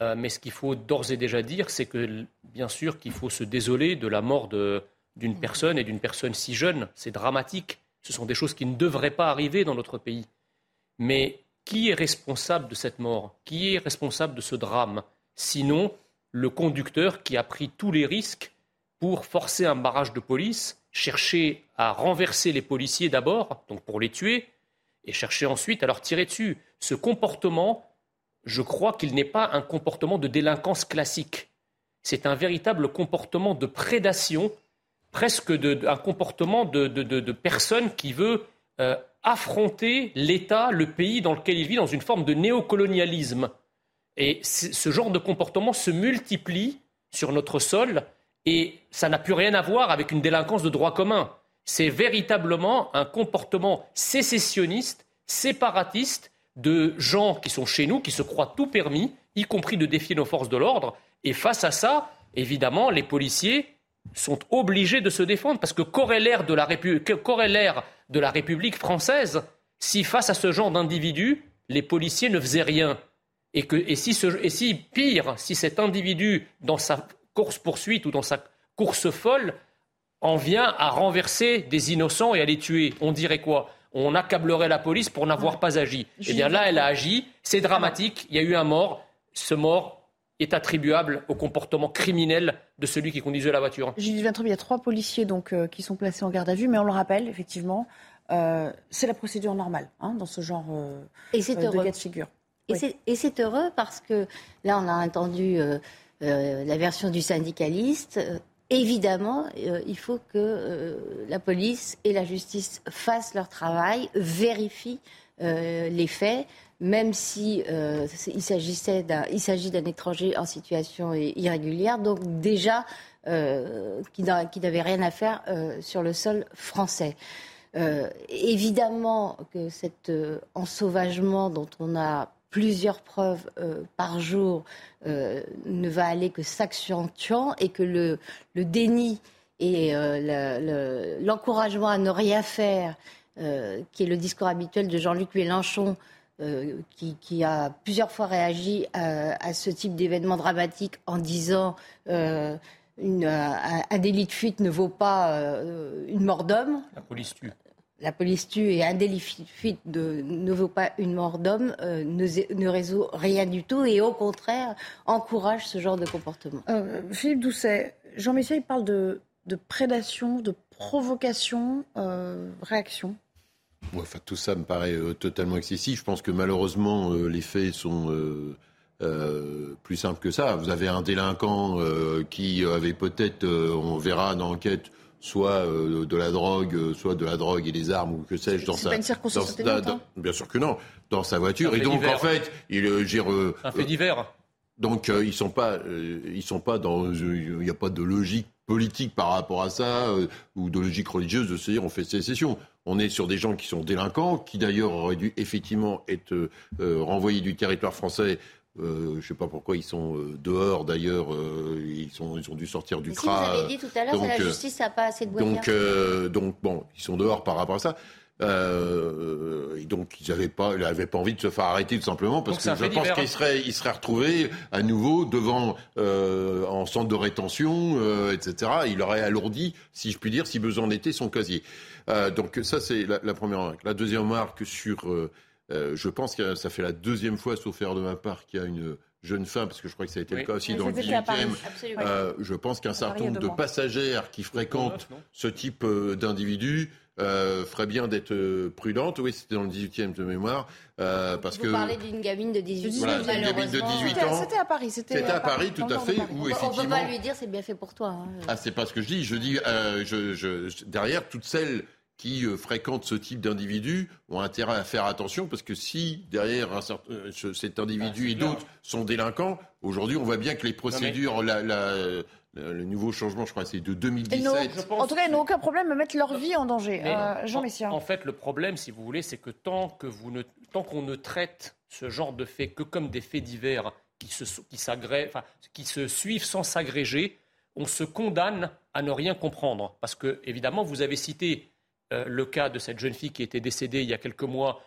Euh, mais ce qu'il faut d'ores et déjà dire, c'est que bien sûr qu'il faut se désoler de la mort d'une personne et d'une personne si jeune. C'est dramatique. Ce sont des choses qui ne devraient pas arriver dans notre pays. Mais qui est responsable de cette mort? Qui est responsable de ce drame? Sinon, le conducteur qui a pris tous les risques pour forcer un barrage de police, chercher à renverser les policiers d'abord, donc pour les tuer, et chercher ensuite à leur tirer dessus. Ce comportement je crois qu'il n'est pas un comportement de délinquance classique. C'est un véritable comportement de prédation, presque un comportement de, personne qui veut euh, affronter l'État, le pays dans lequel il vit, dans une forme de néocolonialisme. Et ce genre de comportement se multiplie sur notre sol et ça n'a plus rien à voir avec une délinquance de droit commun. C'est véritablement un comportement sécessionniste, séparatiste de gens qui sont chez nous, qui se croient tout permis, y compris de défier nos forces de l'ordre. Et face à ça, évidemment, les policiers sont obligés de se défendre parce que corrélaire de la, République française, si face à ce genre d'individus, les policiers ne faisaient rien, et, que, et si, pire, si cet individu, dans sa course-poursuite ou dans sa course folle, en vient à renverser des innocents et à les tuer, on dirait quoi? On accablerait la police pour n'avoir pas agi. Eh bien là, elle a agi, c'est dramatique, il y a eu un mort, ce mort est attribuable au comportement criminel de celui qui conduisait la voiture. Gilles Vintrop, il y a trois policiers donc, euh, qui sont placés en garde à vue, mais on le rappelle, effectivement, euh, c'est la procédure normale hein, dans ce genre euh, de cas de figure. Et c'est heureux parce que là, on a entendu la version du syndicaliste. Évidemment, il faut que la police et la justice fassent leur travail, vérifient les faits, même si euh, il s'agissait d'un, s'agit d'un étranger en situation irrégulière, donc déjà euh, qui, n'avait rien à faire euh, sur le sol français. évidemment que cet ensauvagement dont on a plusieurs preuves par jour ne va aller que s'accentuant et que le, déni et l'encouragement à ne rien faire, qui est le discours habituel de Jean-Luc Mélenchon, euh, qui, a plusieurs fois réagi à, ce type d'événement dramatique en disant euh, une, un, délit de fuite ne vaut pas euh, une mort d'homme. La police tue. La police tue et un délit de fuite ne vaut pas une mort d'homme, ne, ne, résout rien du tout et au contraire encourage ce genre de comportement. Philippe Doucet, Jean Messia il parle de, de prédation, de provocation, réaction enfin, tout ça me paraît euh, totalement excessif. Je pense que malheureusement, euh, les faits sont euh, plus simples que ça. Vous avez un délinquant qui avait peut-être, on verra dans l'enquête, soit de la drogue, soit de la drogue et des armes ou que sais-je dans sa. Pas une circonstance hein. bien sûr que non, dans sa voiture. Et donc en fait, il gère. un fait divers. Donc ils sont pas, ils sont pas dans, il n'y a pas de logique politique par rapport à ça ou de logique religieuse de se dire on fait sécession. On est sur des gens qui sont délinquants, qui d'ailleurs auraient dû effectivement être euh, renvoyés du territoire français. Euh, je ne sais pas pourquoi ils sont euh, dehors d'ailleurs, ils, sont, ils ont dû sortir du CRA. vous avez dit tout à l'heure, la justice n'a pas assez de donc, donc bon, ils sont dehors par rapport à ça. et donc ils n'avaient pas, pas envie de se faire arrêter tout simplement parce que je pense qu'ils seraient, ils seraient retrouvés à nouveau devant en centre de rétention, etc. Il aurait alourdi, si je puis dire, si besoin en était, son casier. Euh, donc ça, c'est la, première remarque. La deuxième remarque sur... Euh, euh, je pense que ça fait la deuxième fois, sauf faire de ma part, qu'il y a une jeune femme, parce que je crois que ça a été le cas aussi dans le 18e. je pense qu'un certain nombre de passagères qui fréquentent ce type d'individus euh, ferait bien d'être prudente. Oui, c'était dans le 18e de mémoire. Euh, parce Vous que... parlez d'une gamine de 18 ans. d'une gamine de 18 ans. C'était à Paris. C'était à, Paris, tout à fait. Où, effectivement... On ne peut pas lui dire c'est bien fait pour toi. Hein. Ah, c'est pas ce que je dis. Je dis, je, je, derrière, toutes celles qui euh, fréquentent ce type d'individus ont intérêt à faire attention parce que si derrière un certain, euh, cet individu et d'autres sont délinquants, aujourd'hui on voit bien que les procédures, le nouveau changement, je crois, c'est de 2017. En tout cas, ils n'ont aucun problème à mettre leur vie en danger. Euh, Jean Messia. En, fait, le problème, si vous voulez, c'est que tant que vous ne, tant qu'on ne traite ce genre de faits que comme des faits divers qui se, qui, enfin, qui se suivent sans s'agréger, on se condamne à ne rien comprendre. Parce que, évidemment, vous avez cité euh, le cas de cette jeune fille qui était décédée il y a quelques mois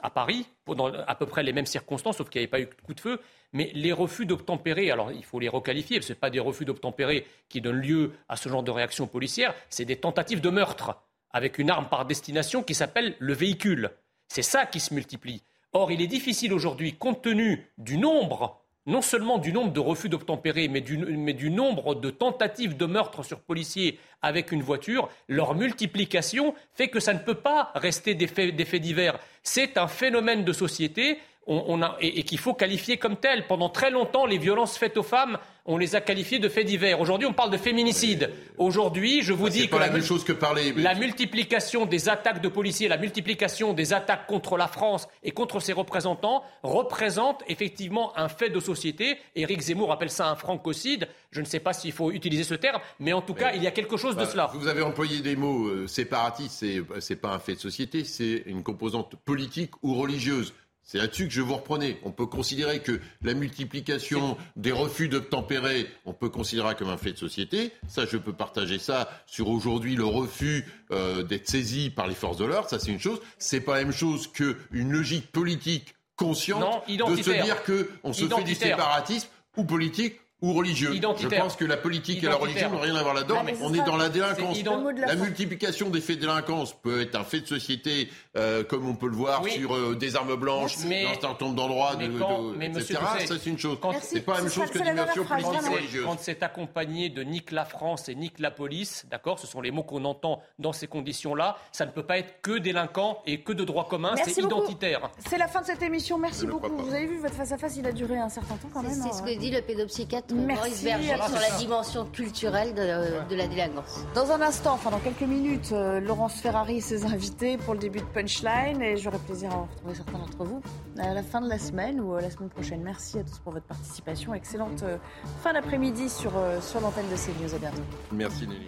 à Paris, dans à peu près les mêmes circonstances, sauf qu'il n'y avait pas eu de coup de feu. Mais les refus d'obtempérer, alors il faut les requalifier, ce ne pas des refus d'obtempérer qui donnent lieu à ce genre de réaction policière, c'est des tentatives de meurtre avec une arme par destination qui s'appelle le véhicule. C'est ça qui se multiplie. Or, il est difficile aujourd'hui, compte tenu du nombre non seulement du nombre de refus d'obtempérer, mais du, nombre de tentatives de meurtre sur policiers avec une voiture, leur multiplication fait que ça ne peut pas rester des faits, divers. C'est un phénomène de société. On, a, et, qu'il faut qualifier comme telles. Pendant très longtemps, les violences faites aux femmes, on les a qualifiées de faits divers. Aujourd'hui, on parle de féminicide. Aujourd'hui, je vous dis que, la, même chose que parler, la multiplication des attaques de policiers, la multiplication des attaques contre la France et contre ses représentants représente effectivement un fait de société. Éric Zemmour appelle ça un francocide. Je ne sais pas s'il faut utiliser ce terme, mais en tout cas, il y a quelque chose de cela. Vous avez employé des mots euh, séparatistes, c'est, c'est pas un fait de société, c'est une composante politique ou religieuse. C'est là-dessus que je vous reprenais. On peut considérer que la multiplication des refus d'obtempérer, on peut considérer comme un fait de société. Ça, je peux partager ça sur aujourd'hui le refus euh, d'être saisi par les forces de l'ordre. Ça, c'est une chose. C'est pas la même chose qu'une logique politique consciente de se dire qu'on se fait du séparatisme ou politique ou religieux. Je pense que la politique et la religion n'ont rien à voir là-dedans. on est dans la délinquance. La multiplication des faits de délinquance peut être un fait de société, euh, comme on peut le voir sur euh, des armes blanches, mais, dans un certain nombre d'endroits, etc. Ça, c'est une chose. C'est pas la même chose que dimension politique et religieuse. Quand c'est accompagné de nique la France et nique la police, d'accord, ce sont les mots qu'on entend dans ces conditions-là, ça ne peut pas être que délinquant et que de droit commun, c'est identitaire. C'est la fin de cette émission. Merci beaucoup. Vous avez vu, votre face-à-face, il a duré un certain temps quand même. C'est ce que dit le pédopsychiatre Merci sur la dimension culturelle de, la délinquance. Dans un instant, enfin dans quelques minutes, euh, Laurence Ferrari et ses invités pour le début de Punchline et j'aurai plaisir à retrouver certains d'entre vous à la fin de la semaine ou euh, la semaine prochaine. Merci à tous pour votre participation. Excellente euh, fin d'après-midi sur, sur l'antenne de CNews. À bientôt. Merci Nelly.